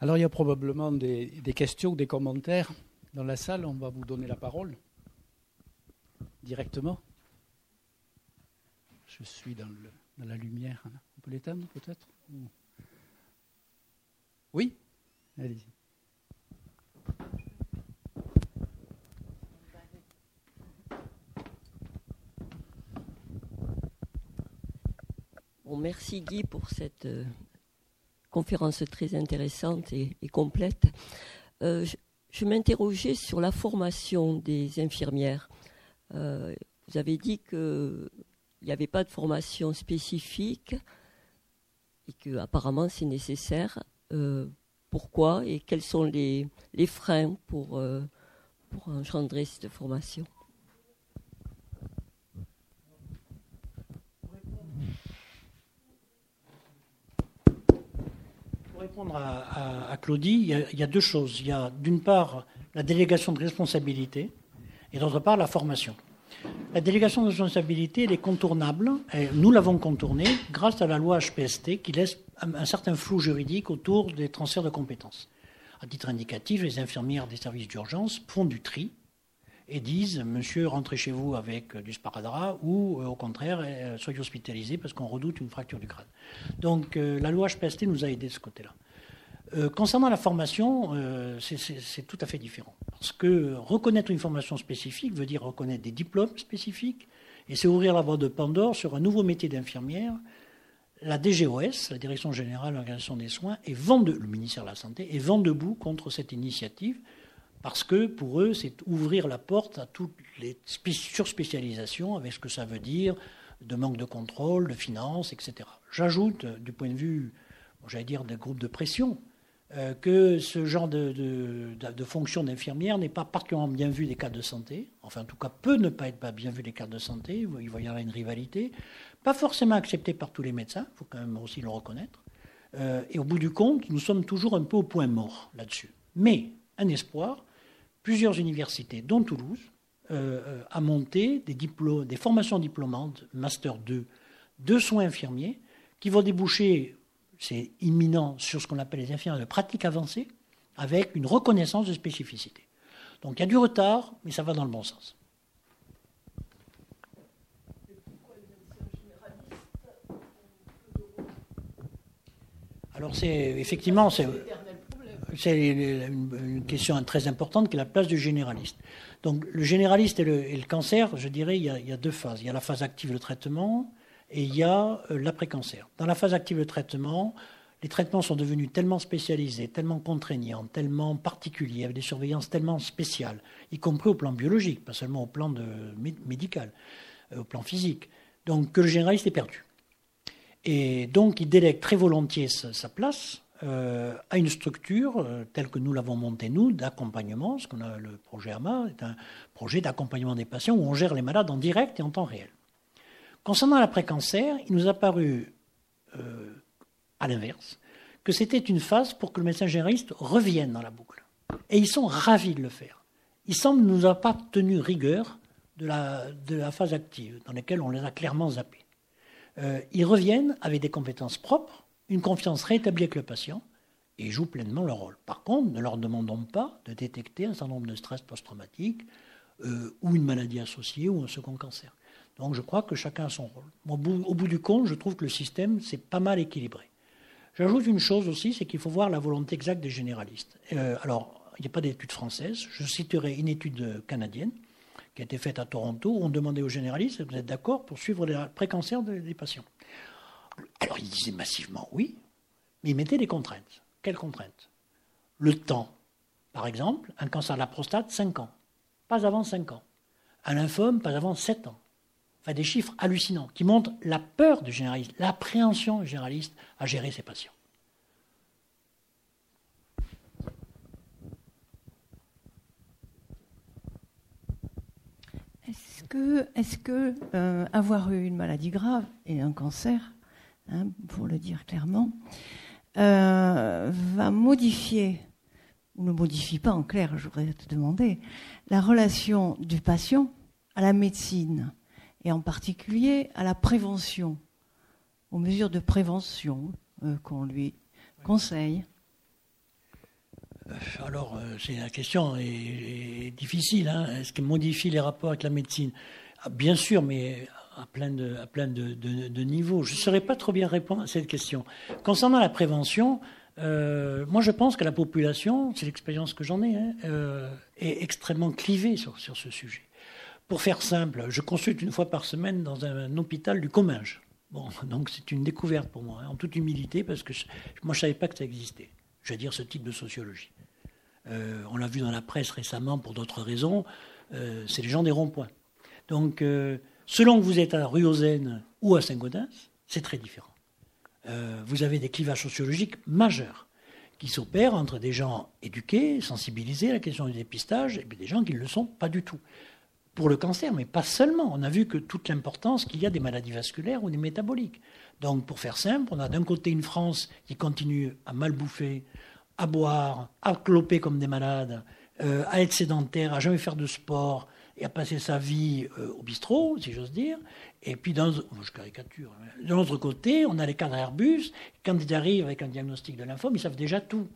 Alors il y a probablement des, questions, des commentaires dans la salle, on va vous donner la parole directement. Je suis dans, la lumière. On peut l'éteindre peut-être? Oui? Allez-y. Merci Guy pour cette euh, conférence très intéressante et, complète. Euh, je m'interrogeais sur la formation des infirmières. Euh, vous avez dit qu'il n'y avait pas de formation spécifique et que apparemment c'est nécessaire. Pourquoi et quels sont les, freins pour engendrer cette formation? Répondre à, Claudie, il y, a, deux choses. Il y a d'une part la délégation de responsabilité et d'autre part la formation. La délégation de responsabilité, elle est contournable. Nous l'avons contournée grâce à la loi HPST qui laisse un, certain flou juridique autour des transferts de compétences. À titre indicatif, les infirmières des services d'urgence font du tri et disent Monsieur, rentrez chez vous avec du sparadrap ou euh, au contraire, euh, soyez hospitalisé parce qu'on redoute une fracture du crâne. Donc euh, la loi HPST nous a aidés de ce côté-là. Concernant la formation, c'est tout à fait différent. Parce que reconnaître une formation spécifique veut dire reconnaître des diplômes spécifiques, et c'est ouvrir la voie de Pandore sur un nouveau métier d'infirmière. La DGOS, la Direction générale de l'organisation des soins, et vent de, le ministère de la Santé, est vent debout contre cette initiative parce que pour eux, c'est ouvrir la porte à toutes les surspécialisations, avec ce que ça veut dire de manque de contrôle, de finances, etc. J'ajoute, euh, du point de vue, j'allais dire, des groupes de pression, euh, que ce genre de, de, fonction d'infirmière n'est pas particulièrement bien vu des cadres de santé, enfin en tout cas peut ne pas être bien vu des cadres de santé, il va y avoir une rivalité, pas forcément accepté par tous les médecins, il faut quand même aussi le reconnaître, euh, et au bout du compte, nous sommes toujours un peu au point mort là-dessus. Mais un espoir, plusieurs universités, dont Toulouse, euh, euh, a monté des, diplômes, des formations diplômantes, Master 2, de soins infirmiers, qui vont déboucher, c'est imminent, sur ce qu'on appelle les infirmiers de pratique avancée, avec une reconnaissance de spécificité. Donc il y a du retard, mais ça va dans le bon sens. Alors c'est effectivement c'est une question très importante qui est la place du généraliste. Donc le généraliste et le, cancer, je dirais, il y, a, deux phases. Il y a la phase active de traitement et il y a euh, l'après-cancer. Dans la phase active de traitement, les traitements sont devenus tellement spécialisés, tellement contraignants, tellement particuliers, avec des surveillances tellement spéciales, y compris au plan biologique, pas seulement au plan médical, euh, au plan physique. Donc que le généraliste est perdu. Et donc il délègue très volontiers sa place euh, à une structure telle que nous l'avons montée, nous, d'accompagnement. Ce qu'on a le projet AMA est un projet d'accompagnement des patients où on gère les malades en direct et en temps réel. Concernant l'après-cancer, il nous a paru, euh, à l'inverse, que c'était une phase pour que le médecin généraliste revienne dans la boucle. Et ils sont ravis de le faire. Il semble nous a pas tenu rigueur de la, phase active, dans laquelle on les a clairement zappés. ils reviennent avec des compétences propres, une confiance rétablie avec le patient et jouent pleinement leur rôle. Par contre, ne leur demandons pas de détecter un certain nombre de stress post-traumatiques euh, ou une maladie associée ou un second cancer. Donc je crois que chacun a son rôle. Au bout, du compte, je trouve que le système, c'est pas mal équilibré. J'ajoute une chose aussi, c'est qu'il faut voir la volonté exacte des généralistes. Euh, alors, il n'y a pas d'études françaises. Je citerai une étude canadienne qui a été faite à Toronto, où on demandait aux généralistes, vous êtes d'accord pour suivre les pré-cancers des patients? Alors ils disaient massivement oui, Mais il mettait des contraintes. Quelles contraintes? Le temps. Par exemple, un cancer de la prostate, 5 ans. Pas avant 5 ans. Un lymphome, pas avant 7 ans. Des chiffres hallucinants qui montrent la peur du généraliste, l'appréhension généraliste à gérer ses patients. Est-ce que, est que euh, avoir eu une maladie grave et un cancer, hein, pour le dire clairement, euh, va modifier, ou ne modifie pas en clair, je voudrais te demander, la relation du patient à la médecine, et en particulier à la prévention, aux mesures de prévention euh, qu'on lui conseille euh, alors, euh, c'est la question est, difficile. Hein. Est-ce qu'il modifie les rapports avec la médecine? Ah, Bien sûr, mais à plein de, à plein de, niveaux. Je ne saurais pas trop bien répondre à cette question. Concernant la prévention, euh, moi je pense que la population, c'est l'expérience que j'en ai, hein, est extrêmement clivée sur, sur, ce sujet. Pour faire simple, je consulte une fois par semaine dans un, hôpital du Comminges. Bon, donc c'est une découverte pour moi, hein, en toute humilité, parce que moi je ne savais pas que ça existait je veux dire, ce type de sociologie. Euh, on l'a vu dans la presse récemment pour d'autres raisons, euh, c'est les gens des ronds-points. Donc, euh, selon que vous êtes à Ruozen ou à Saint-Gaudens, c'est très différent. vous avez des clivages sociologiques majeurs qui s'opèrent entre des gens éduqués, sensibilisés à la question du dépistage, et puis des gens qui ne le sont pas du tout. Pour le cancer, mais pas seulement. On a vu que toute l'importance qu'il y a des maladies vasculaires ou des métaboliques. Donc, pour faire simple, on a d'un côté une France qui continue à mal bouffer, à boire, à cloper comme des malades, euh, à être sédentaire, à jamais faire de sport et à passer sa vie euh, au bistrot, si j'ose dire. Et puis, je caricature, hein. de l'autre côté, on a les cadres Airbus. Quand ils arrivent avec un diagnostic de lymphome, ils savent déjà tout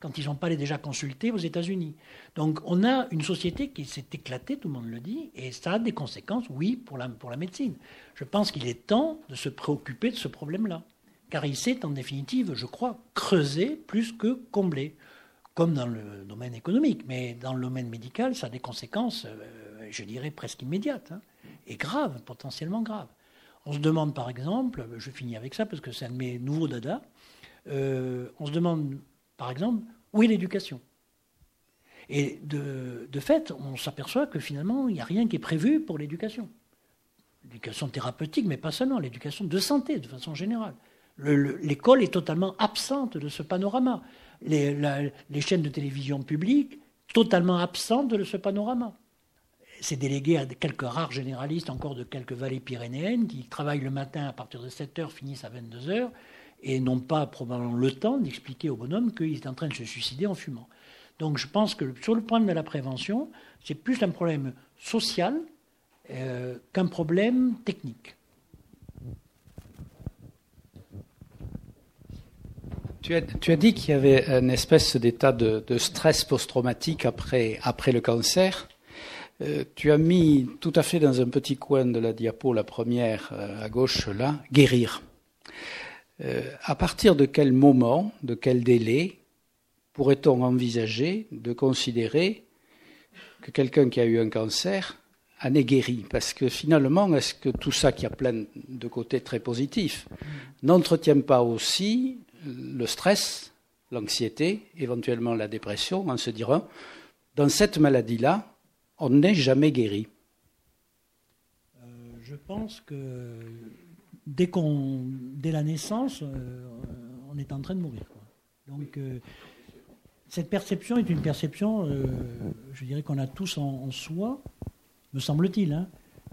quand ils n'ont pas les déjà consultés aux États-Unis. Donc on a une société qui s'est éclatée, tout le monde le dit, et ça a des conséquences, oui, pour la, pour la médecine. Je pense qu'il est temps de se préoccuper de ce problème-là, car il s'est en définitive, je crois, creusé plus que comblé, comme dans le domaine économique, mais dans le domaine médical, ça a des conséquences, euh, je dirais, presque immédiates, hein, et graves, potentiellement graves. On se demande par exemple, je finis avec ça parce que c'est un de mes nouveaux dada, euh, on se demande par exemple, où est l'éducation? Et de, fait, on s'aperçoit que finalement, il n'y a rien qui est prévu pour l'éducation. L'éducation thérapeutique, mais pas seulement, l'éducation de santé de façon générale. L'école est totalement absente de ce panorama. Les, chaînes de télévision publiques, totalement absentes de ce panorama. C'est délégué à quelques rares généralistes, encore de quelques vallées pyrénéennes, qui travaillent le matin à partir de 7h, finissent à 22h, et n'ont pas probablement le temps d'expliquer au bonhomme qu'il est en train de se suicider en fumant. Donc je pense que sur le point de la prévention, c'est plus un problème social euh, qu'un problème technique. Tu as, dit qu'il y avait une espèce d'état de, stress post-traumatique après, après le cancer. Euh, tu as mis tout à fait dans un petit coin de la diapo, la première euh, à gauche là, guérir. Euh, à partir de quel moment, de quel délai pourrait-on envisager de considérer que quelqu'un qui a eu un cancer en est guéri? Parce que finalement, est-ce que tout ça qui a plein de côtés très positifs n'entretient pas aussi le stress, l'anxiété, éventuellement la dépression, en se disant, dans cette maladie-là, on n'est jamais guéri? Euh, Je pense que dès, qu'on, dès la naissance, euh, on est en train de mourir. Donc, euh, cette perception est une perception, euh, je dirais qu'on a tous en, soi, me semble-t-il, hein,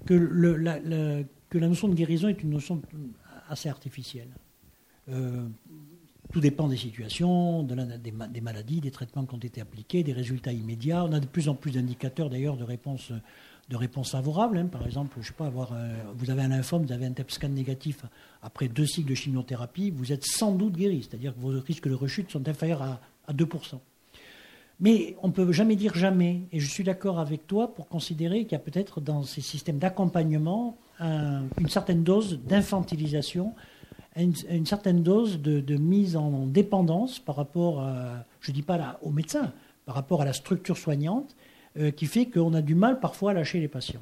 que, la, la notion de guérison est une notion assez artificielle. tout dépend des situations, de des, des, maladies, des traitements qui ont été appliqués, des résultats immédiats. On a de plus en plus d'indicateurs d'ailleurs de réponse de réponses favorables. Hein. Par exemple, je sais pas, avoir, vous avez un lymphome, vous avez un TEP scan négatif après deux cycles de chimiothérapie, vous êtes sans doute guéri, c'est-à-dire que vos risques de rechute sont inférieurs à, 2%. Mais on ne peut jamais dire jamais, et je suis d'accord avec toi pour considérer qu'il y a peut-être dans ces systèmes d'accompagnement une certaine dose d'infantilisation, une, certaine dose de, mise en dépendance par rapport, je ne dis pas aux médecins, par rapport à la structure soignante, euh, qui fait qu'on a du mal parfois à lâcher les patients.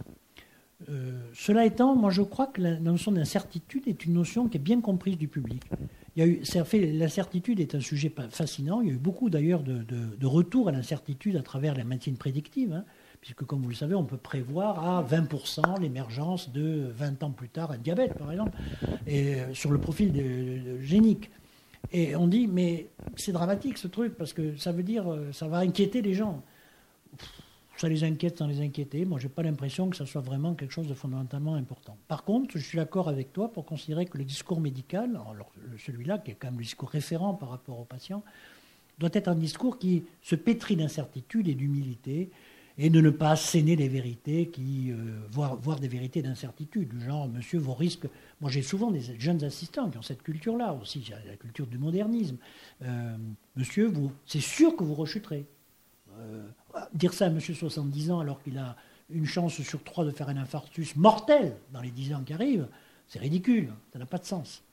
Euh, cela étant, moi je crois que la notion d'incertitude est une notion qui est bien comprise du public. l'incertitude est un sujet fascinant. Il y a eu beaucoup d'ailleurs de, de, retours à l'incertitude à travers la médecine prédictive, hein, puisque comme vous le savez, on peut prévoir à 20% l'émergence de 20 ans plus tard un diabète, par exemple, et euh, sur le profil génique. Et on dit, mais c'est dramatique ce truc, parce que ça veut dire, ça va inquiéter les gens ça les inquiète sans les inquiéter. Moi, je n'ai pas l'impression que ça soit vraiment quelque chose de fondamentalement important. Par contre, je suis d'accord avec toi pour considérer que le discours médical, alors celui-là, qui est quand même le discours référent par rapport aux patients, doit être un discours qui se pétrit d'incertitude et d'humilité et de ne pas asséner des vérités, qui, euh, voire, des vérités d'incertitude, du genre, monsieur, vos risques. Moi, j'ai souvent des jeunes assistants qui ont cette culture-là aussi, la culture du modernisme. Euh, monsieur, vous, c'est sûr que vous rechuterez. Euh, dire ça à monsieur 70 ans alors qu'il a une chance sur trois de faire un infarctus mortel dans les 10 ans qui arrivent, c'est ridicule, ça n'a pas de sens.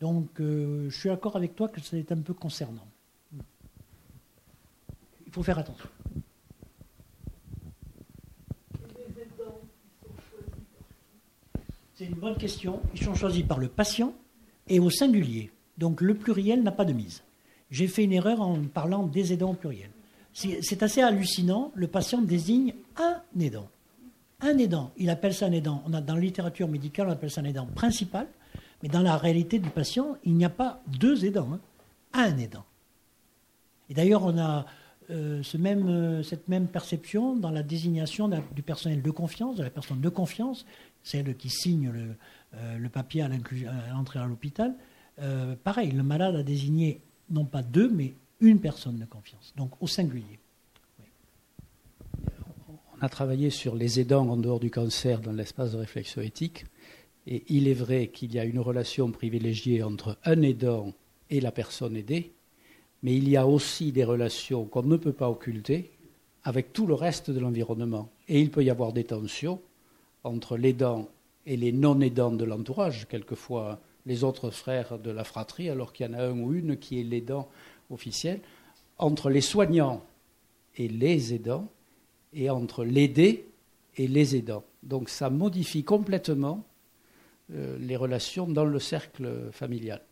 Donc euh, je suis d'accord avec toi que c'est un peu concernant. Il faut faire attention. C'est une bonne question. Ils sont choisis par le patient et au singulier. Donc le pluriel n'a pas de mise. J'ai fait une erreur en parlant des aidants au pluriel c'est assez hallucinant. Le patient désigne un aidant. Un aidant. Il appelle ça un aidant. On a, dans la littérature médicale, on appelle ça un aidant principal. Mais dans la réalité du patient, il n'y a pas deux aidants. Hein. Un aidant. Et d'ailleurs, on a euh, ce même, euh, cette même perception dans la désignation du personnel de confiance, de la personne de confiance, celle qui signe le, euh, papier à l'entrée à l'hôpital. pareil, le malade a désigné non pas deux, mais une personne de confiance, donc au singulier. On a travaillé sur les aidants en dehors du cancer dans l'espace de réflexion éthique, et il est vrai qu'il y a une relation privilégiée entre un aidant et la personne aidée, mais il y a aussi des relations qu'on ne peut pas occulter avec tout le reste de l'environnement. Et il peut y avoir des tensions entre l'aidant et les non-aidants de l'entourage, quelquefois les autres frères de la fratrie, alors qu'il y en a un ou une qui est l'aidant officielle entre les soignants et les aidants et entre l'aidé et les aidants. Donc ça modifie complètement euh, les relations dans le cercle familial.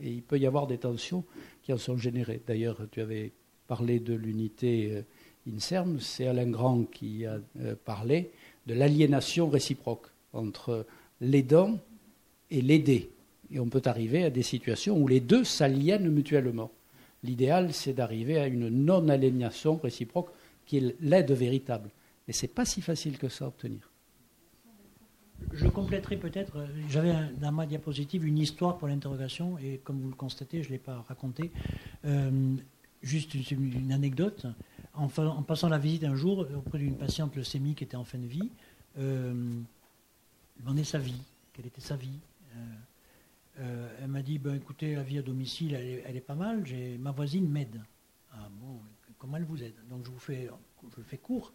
Et il peut y avoir des tensions qui en sont générées. D'ailleurs, tu avais parlé de l'unité euh, INSERM, c'est Alain Grand qui a euh, parlé de l'aliénation réciproque entre l'aidant et l'aidé. Et on peut arriver à des situations où les deux s'aliènent mutuellement. L'idéal, c'est d'arriver à une non-aliénation réciproque qui est l'aide véritable. Mais ce n'est pas si facile que ça à obtenir. Je compléterai peut-être, euh, j'avais dans ma diapositive une histoire pour l'interrogation, et comme vous le constatez, je ne l'ai pas raconté. Euh, juste une, anecdote. En, passant la visite un jour auprès d'une patiente leucémie qui était en fin de vie, euh, demandait sa vie, quelle était sa vie. Euh, euh, elle m'a dit ben, écoutez, la vie à domicile, elle est, pas mal. ma voisine m'aide. Ah bon, comment elle vous aide? Donc je vous fais, je fais court.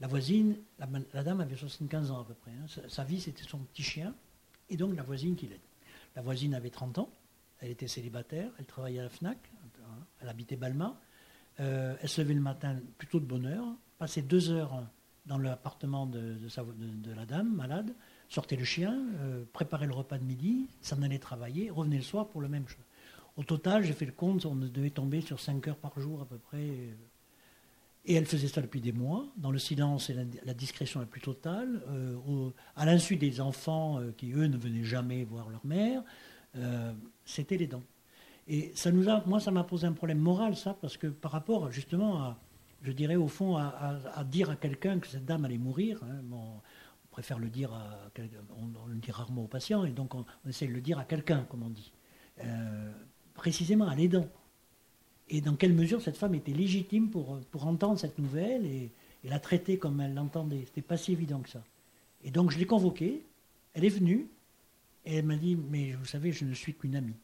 La voisine, la, dame avait 75 ans à peu près. Hein. Sa, vie, c'était son petit chien, et donc la voisine qui l'aide. La voisine avait 30 ans, elle était célibataire, elle travaillait à la FNAC, elle habitait Balma. Euh, elle se levait le matin plutôt de bonne heure, passait deux heures dans l'appartement de, la dame malade, sortait le chien, euh, préparait le repas de midi, s'en allait travailler, revenait le soir pour le même chose. Au total, j'ai fait le compte, on devait tomber sur 5 heures par jour à peu près. Et elle faisait ça depuis des mois, dans le silence et la, discrétion la plus totale, euh, à l'insu des enfants euh, qui, eux, ne venaient jamais voir leur mère. C'était les dents. Et ça nous a, moi, ça m'a posé un problème moral, ça, parce que par rapport justement à, je dirais au fond, à, dire à quelqu'un que cette dame allait mourir, hein, préfère le dire à on, le dit rarement aux patients, et donc on, essaie de le dire à quelqu'un, comme on dit. Euh, précisément à l'aidant. Et dans quelle mesure cette femme était légitime pour, pour entendre cette nouvelle et, la traiter comme elle l'entendait. C'était pas si évident que ça. Et donc je l'ai convoquée, elle est venue, et elle m'a dit, mais vous savez, je ne suis qu'une amie.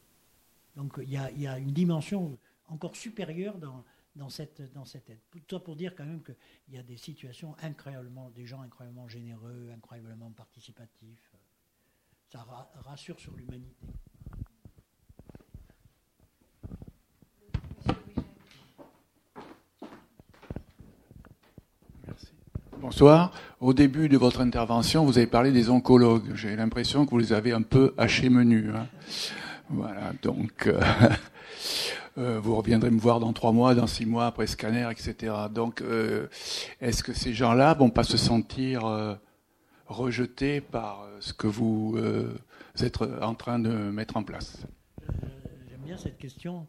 Donc il y a, y a une dimension encore supérieure dans, dans cette, dans cette aide. Tout ça pour dire quand même qu'il y a des situations incroyablement, des gens incroyablement généreux, incroyablement participatifs. Ça rassure sur l'humanité. Bonsoir. Au début de votre intervention, vous avez parlé des oncologues. J'ai l'impression que vous les avez un peu hachés menus. Hein. Voilà, donc euh, euh, vous reviendrez me voir dans trois mois, dans six mois, après scanner, etc. Donc, euh, est-ce que ces gens-là vont pas se sentir rejetés par ce que vous êtes en train de mettre en place? J'aime bien cette question.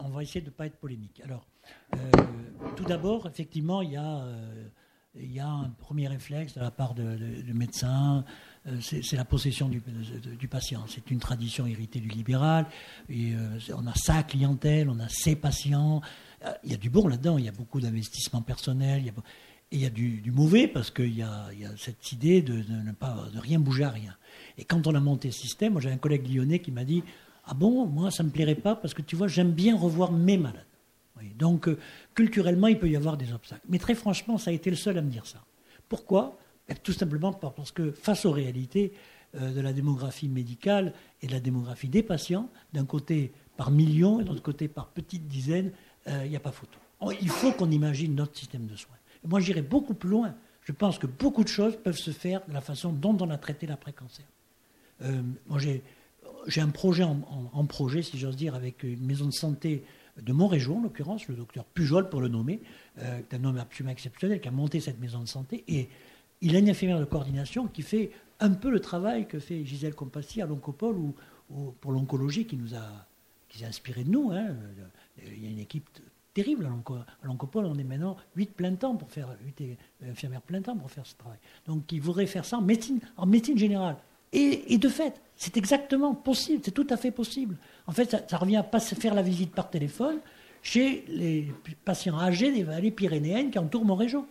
on va essayer de ne pas être polémique. Alors, tout d'abord, effectivement, il y a un premier réflexe de la part de, médecins, euh, c'est la possession du, patient. C'est une tradition héritée du libéral. Et, euh, on a sa clientèle, on a ses patients. Euh, il y a du bon là-dedans, il y a beaucoup d'investissements personnels. et il y a du, mauvais parce qu'il y, a, cette idée de, ne pas de rien bouger à rien. Et quand on a monté ce système, moi j'ai un collègue lyonnais qui m'a dit ah bon moi ça me plairait pas parce que tu vois j'aime bien revoir mes malades. Donc, euh, culturellement, il peut y avoir des obstacles. Mais très franchement, ça a été le seul à me dire ça. Pourquoi? Tout simplement parce que face aux réalités euh, de la démographie médicale et de la démographie des patients, d'un côté par millions et de l'autre côté par petites dizaines, euh, il n'y a pas photo. Il faut qu'on imagine notre système de soins. moi, j'irai beaucoup plus loin. Je pense que beaucoup de choses peuvent se faire de la façon dont on a traité l'après-cancer. moi, j'ai un projet en, projet, si j'ose dire, avec une maison de santé de mon région, en l'occurrence, le docteur Pujol, pour le nommer, euh, un homme absolument exceptionnel, qui a monté cette maison de santé. Et il a une infirmière de coordination qui fait un peu le travail que fait Gisèle Compassi à l'Oncopole ou, pour l'oncologie qui nous a, qui inspiré de nous. Hein. Il y a une équipe terrible à l'Oncopole. On est maintenant 8 plein pour faire, 8 infirmières plein temps pour faire ce travail. Donc il voudrait faire ça en médecine, générale. Et, de fait, c'est exactement possible, c'est tout à fait possible. En fait, ça, revient à faire la visite par téléphone chez les patients âgés des vallées pyrénéennes qui entourent mon région.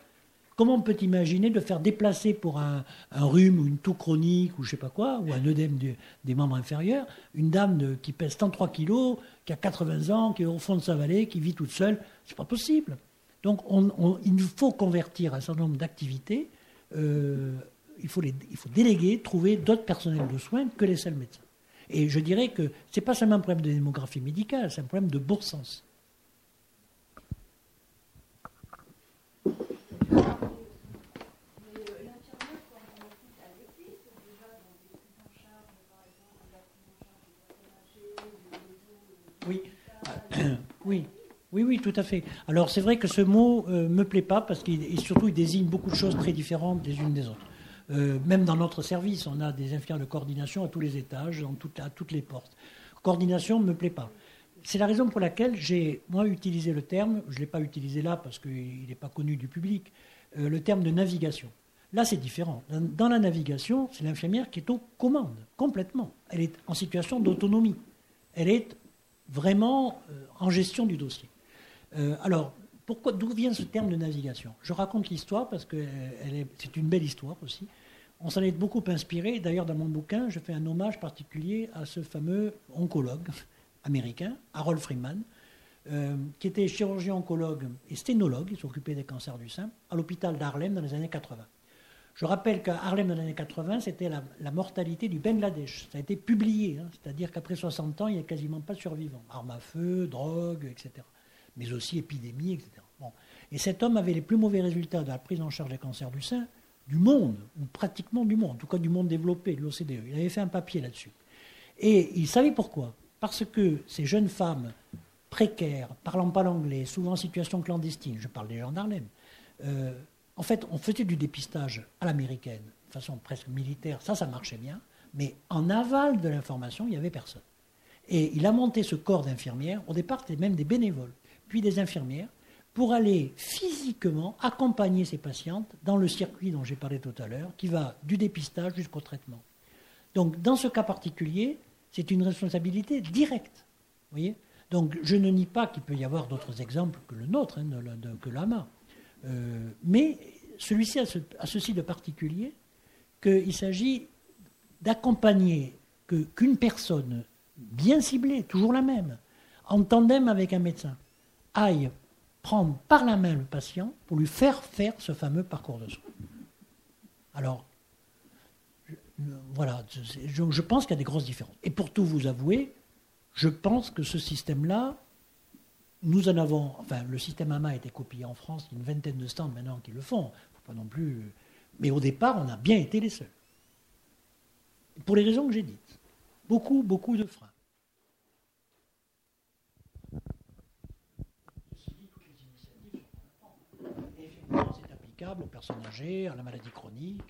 Comment on peut imaginer de faire déplacer pour un, rhume ou une toux chronique ou je sais pas quoi, ou un œdème des membres inférieurs, une dame qui pèse 103 kilos, qui a 80 ans, qui est au fond de sa vallée, qui vit toute seule C'est pas possible. Donc il nous faut convertir un certain nombre d'activités euh, il faut, il faut déléguer, trouver d'autres personnels de soins que les seuls médecins. Et je dirais que ce n'est pas seulement un problème de démographie médicale, c'est un problème de bon sens. Oui, oui, oui, tout à fait. Alors c'est vrai que ce mot ne euh, me plaît pas parce qu'il surtout il désigne beaucoup de choses très différentes des unes des autres. Euh, même dans notre service, on a des infirmières de coordination à tous les étages, à toutes les portes. Coordination ne me plaît pas. C'est la raison pour laquelle j'ai, moi, utilisé le terme, je ne l'ai pas utilisé là parce qu'il n'est pas connu du public, euh, le terme de navigation. Là, c'est différent. Dans, la navigation, c'est l'infirmière qui est aux commandes, complètement. Elle est en situation d'autonomie. Elle est vraiment en gestion du dossier. Alors, d'où vient ce terme de navigation? Je raconte l'histoire parce que c'est une belle histoire aussi. On s'en est beaucoup inspiré. D'ailleurs, dans mon bouquin, je fais un hommage particulier à ce fameux oncologue américain, Harold Freeman, euh, qui était chirurgien oncologue et sténologue, il s'occupait des cancers du sein, à l'hôpital d'Harlem dans les années 80. Je rappelle qu'à Harlem dans les années 80, c'était la, mortalité du Bangladesh. Ça a été publié, hein. c'est-à-dire qu'après 60 ans, il n'y a quasiment pas de survivants. Armes à feu, drogue, etc. Mais aussi épidémie, etc. Et cet homme avait les plus mauvais résultats de la prise en charge des cancers du sein du monde, ou pratiquement du monde, en tout cas du monde développé, de l'OCDE. Il avait fait un papier là-dessus. Et il savait pourquoi. Parce que ces jeunes femmes précaires, parlant pas l'anglais, souvent en situation clandestine, je parle des gens d'Arlem, euh, en fait, on faisait du dépistage à l'américaine, de façon presque militaire, ça, ça marchait bien, mais en aval de l'information, il n'y avait personne. Et il a monté ce corps d'infirmières, au départ, c'était même des bénévoles, puis des infirmières, pour aller physiquement accompagner ces patientes dans le circuit dont j'ai parlé tout à l'heure, qui va du dépistage jusqu'au traitement. Donc, dans ce cas particulier, c'est une responsabilité directe. Voyez Donc, je ne nie pas qu'il peut y avoir d'autres exemples que le nôtre, hein, que l'AMA. Euh, mais celui-ci a, ceci de particulier qu'il s'agit d'accompagner qu'une personne bien ciblée, toujours la même, en tandem avec un médecin, aille prendre par la main le patient pour lui faire faire ce fameux parcours de soins. Alors, voilà, je, pense qu'il y a des grosses différences. Et pour tout vous avouer, je pense que ce système-là, nous en avons, enfin, le système AMA a été copié en France, il y a une vingtaine de stands maintenant qui le font, faut pas non plus, mais au départ, on a bien été les seuls. Pour les raisons que j'ai dites. beaucoup, beaucoup de freins. C'est applicable aux personnes âgées, à la maladie chronique.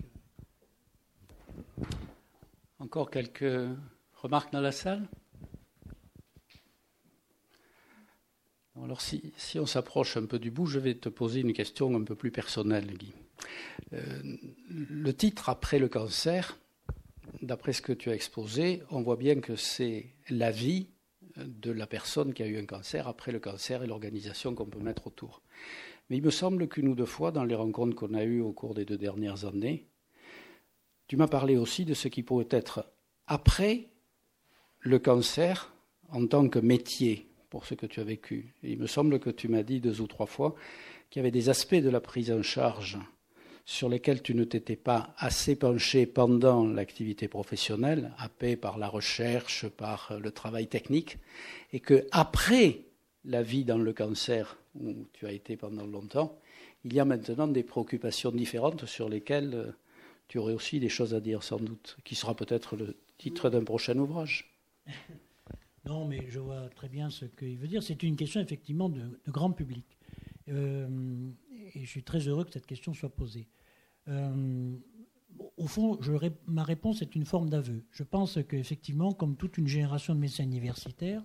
Encore quelques remarques dans la salle? Alors si, si on s'approche un peu du bout, je vais te poser une question un peu plus personnelle, Guy. Euh, le titre Après le cancer, d'après ce que tu as exposé, on voit bien que c'est la vie de la personne qui a eu un cancer après le cancer et l'organisation qu'on peut mettre autour. Mais il me semble qu'une ou deux fois, dans les rencontres qu'on a eues au cours des deux dernières années, tu m'as parlé aussi de ce qui pourrait être après le cancer en tant que métier pour ce que tu as vécu. Il me semble que tu m'as dit deux ou trois fois qu'il y avait des aspects de la prise en charge sur lesquels tu ne t'étais pas assez penché pendant l'activité professionnelle, happé par la recherche, par le travail technique, et que après la vie dans le cancer, où tu as été pendant longtemps, il y a maintenant des préoccupations différentes sur lesquelles euh, tu aurais aussi des choses à dire sans doute, qui sera peut-être le titre d'un prochain ouvrage. Non, mais je vois très bien ce qu'il veut dire. C'est une question effectivement de, grand public. Euh, et je suis très heureux que cette question soit posée. Euh, au fond, ma réponse est une forme d'aveu. Je pense qu'effectivement, comme toute une génération de médecins universitaires,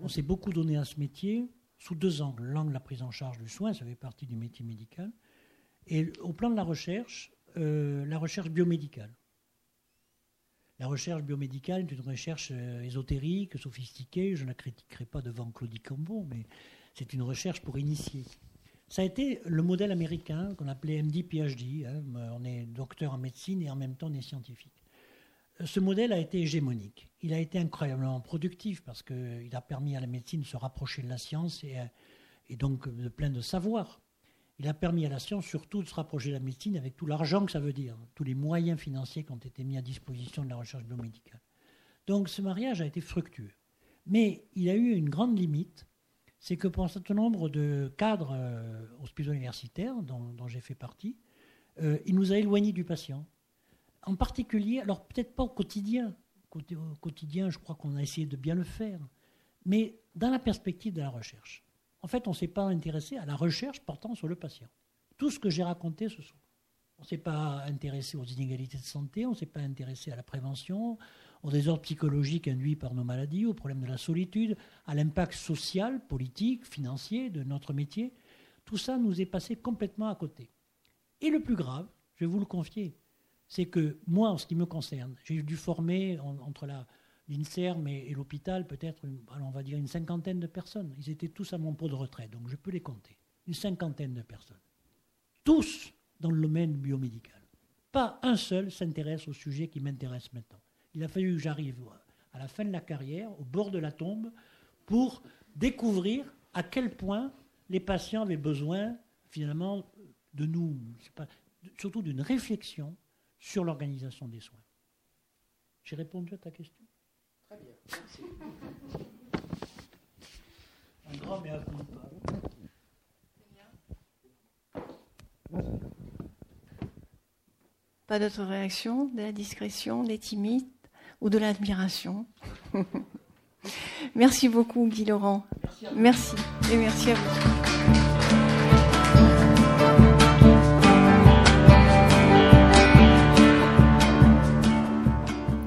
on s'est beaucoup donné à ce métier sous deux angles. L'angle de la prise en charge du soin, ça fait partie du métier médical. Et au plan de la recherche, euh, la recherche biomédicale. La recherche biomédicale est une recherche euh, ésotérique, sophistiquée. Je ne la critiquerai pas devant Claudie Cambon, mais c'est une recherche pour initier. Ça a été le modèle américain qu'on appelait MD-PhD. Hein. On est docteur en médecine et en même temps on est scientifique. Euh, ce modèle a été hégémonique. Il a été incroyablement productif parce qu'il a permis à la médecine de se rapprocher de la science et, et donc de plein de savoirs. Il a permis à la science surtout de se rapprocher de la médecine avec tout l'argent que ça veut dire, tous les moyens financiers qui ont été mis à disposition de la recherche biomédicale. Donc ce mariage a été fructueux. Mais il a eu une grande limite, c'est que pour un certain nombre de cadres euh, hospitaux universitaires, dont, j'ai fait partie, euh, il nous a éloignés du patient. En particulier, alors peut-être pas au quotidien, au quotidien je crois qu'on a essayé de bien le faire, mais dans la perspective de la recherche. En fait, on ne s'est pas intéressé à la recherche portant sur le patient. Tout ce que j'ai raconté ce soir. On ne s'est pas intéressé aux inégalités de santé, on ne s'est pas intéressé à la prévention, aux désordres psychologiques induits par nos maladies, au problème de la solitude, à l'impact social, politique, financier de notre métier. Tout ça nous est passé complètement à côté. Et le plus grave, je vais vous le confier, c'est que moi, en ce qui me concerne, j'ai dû former entre l'INSERM et, l'hôpital peut-être, on va dire une cinquantaine de personnes. Ils étaient tous à mon pot de retraite, donc je peux les compter. Une cinquantaine de personnes. Tous dans le domaine biomédical. Pas un seul s'intéresse au sujet qui m'intéresse maintenant il a fallu que j'arrive à la fin de la carrière, au bord de la tombe, pour découvrir à quel point les patients avaient besoin, finalement, de nous, surtout d'une réflexion sur l'organisation des soins. J'ai répondu à ta question? Très bien, merci. Un grand mais Pas d'autres réactions? De la discrétion Des timides ou de l'admiration? merci beaucoup, Guy Laurent. Merci, et merci à vous.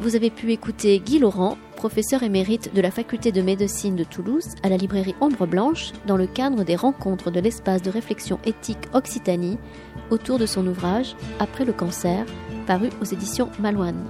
Vous avez pu écouter Guy Laurent, professeur émérite de la faculté de médecine de Toulouse à la librairie Ombre Blanche dans le cadre des rencontres de l'espace de réflexion éthique Occitanie autour de son ouvrage Après le cancer, paru aux éditions Malouane.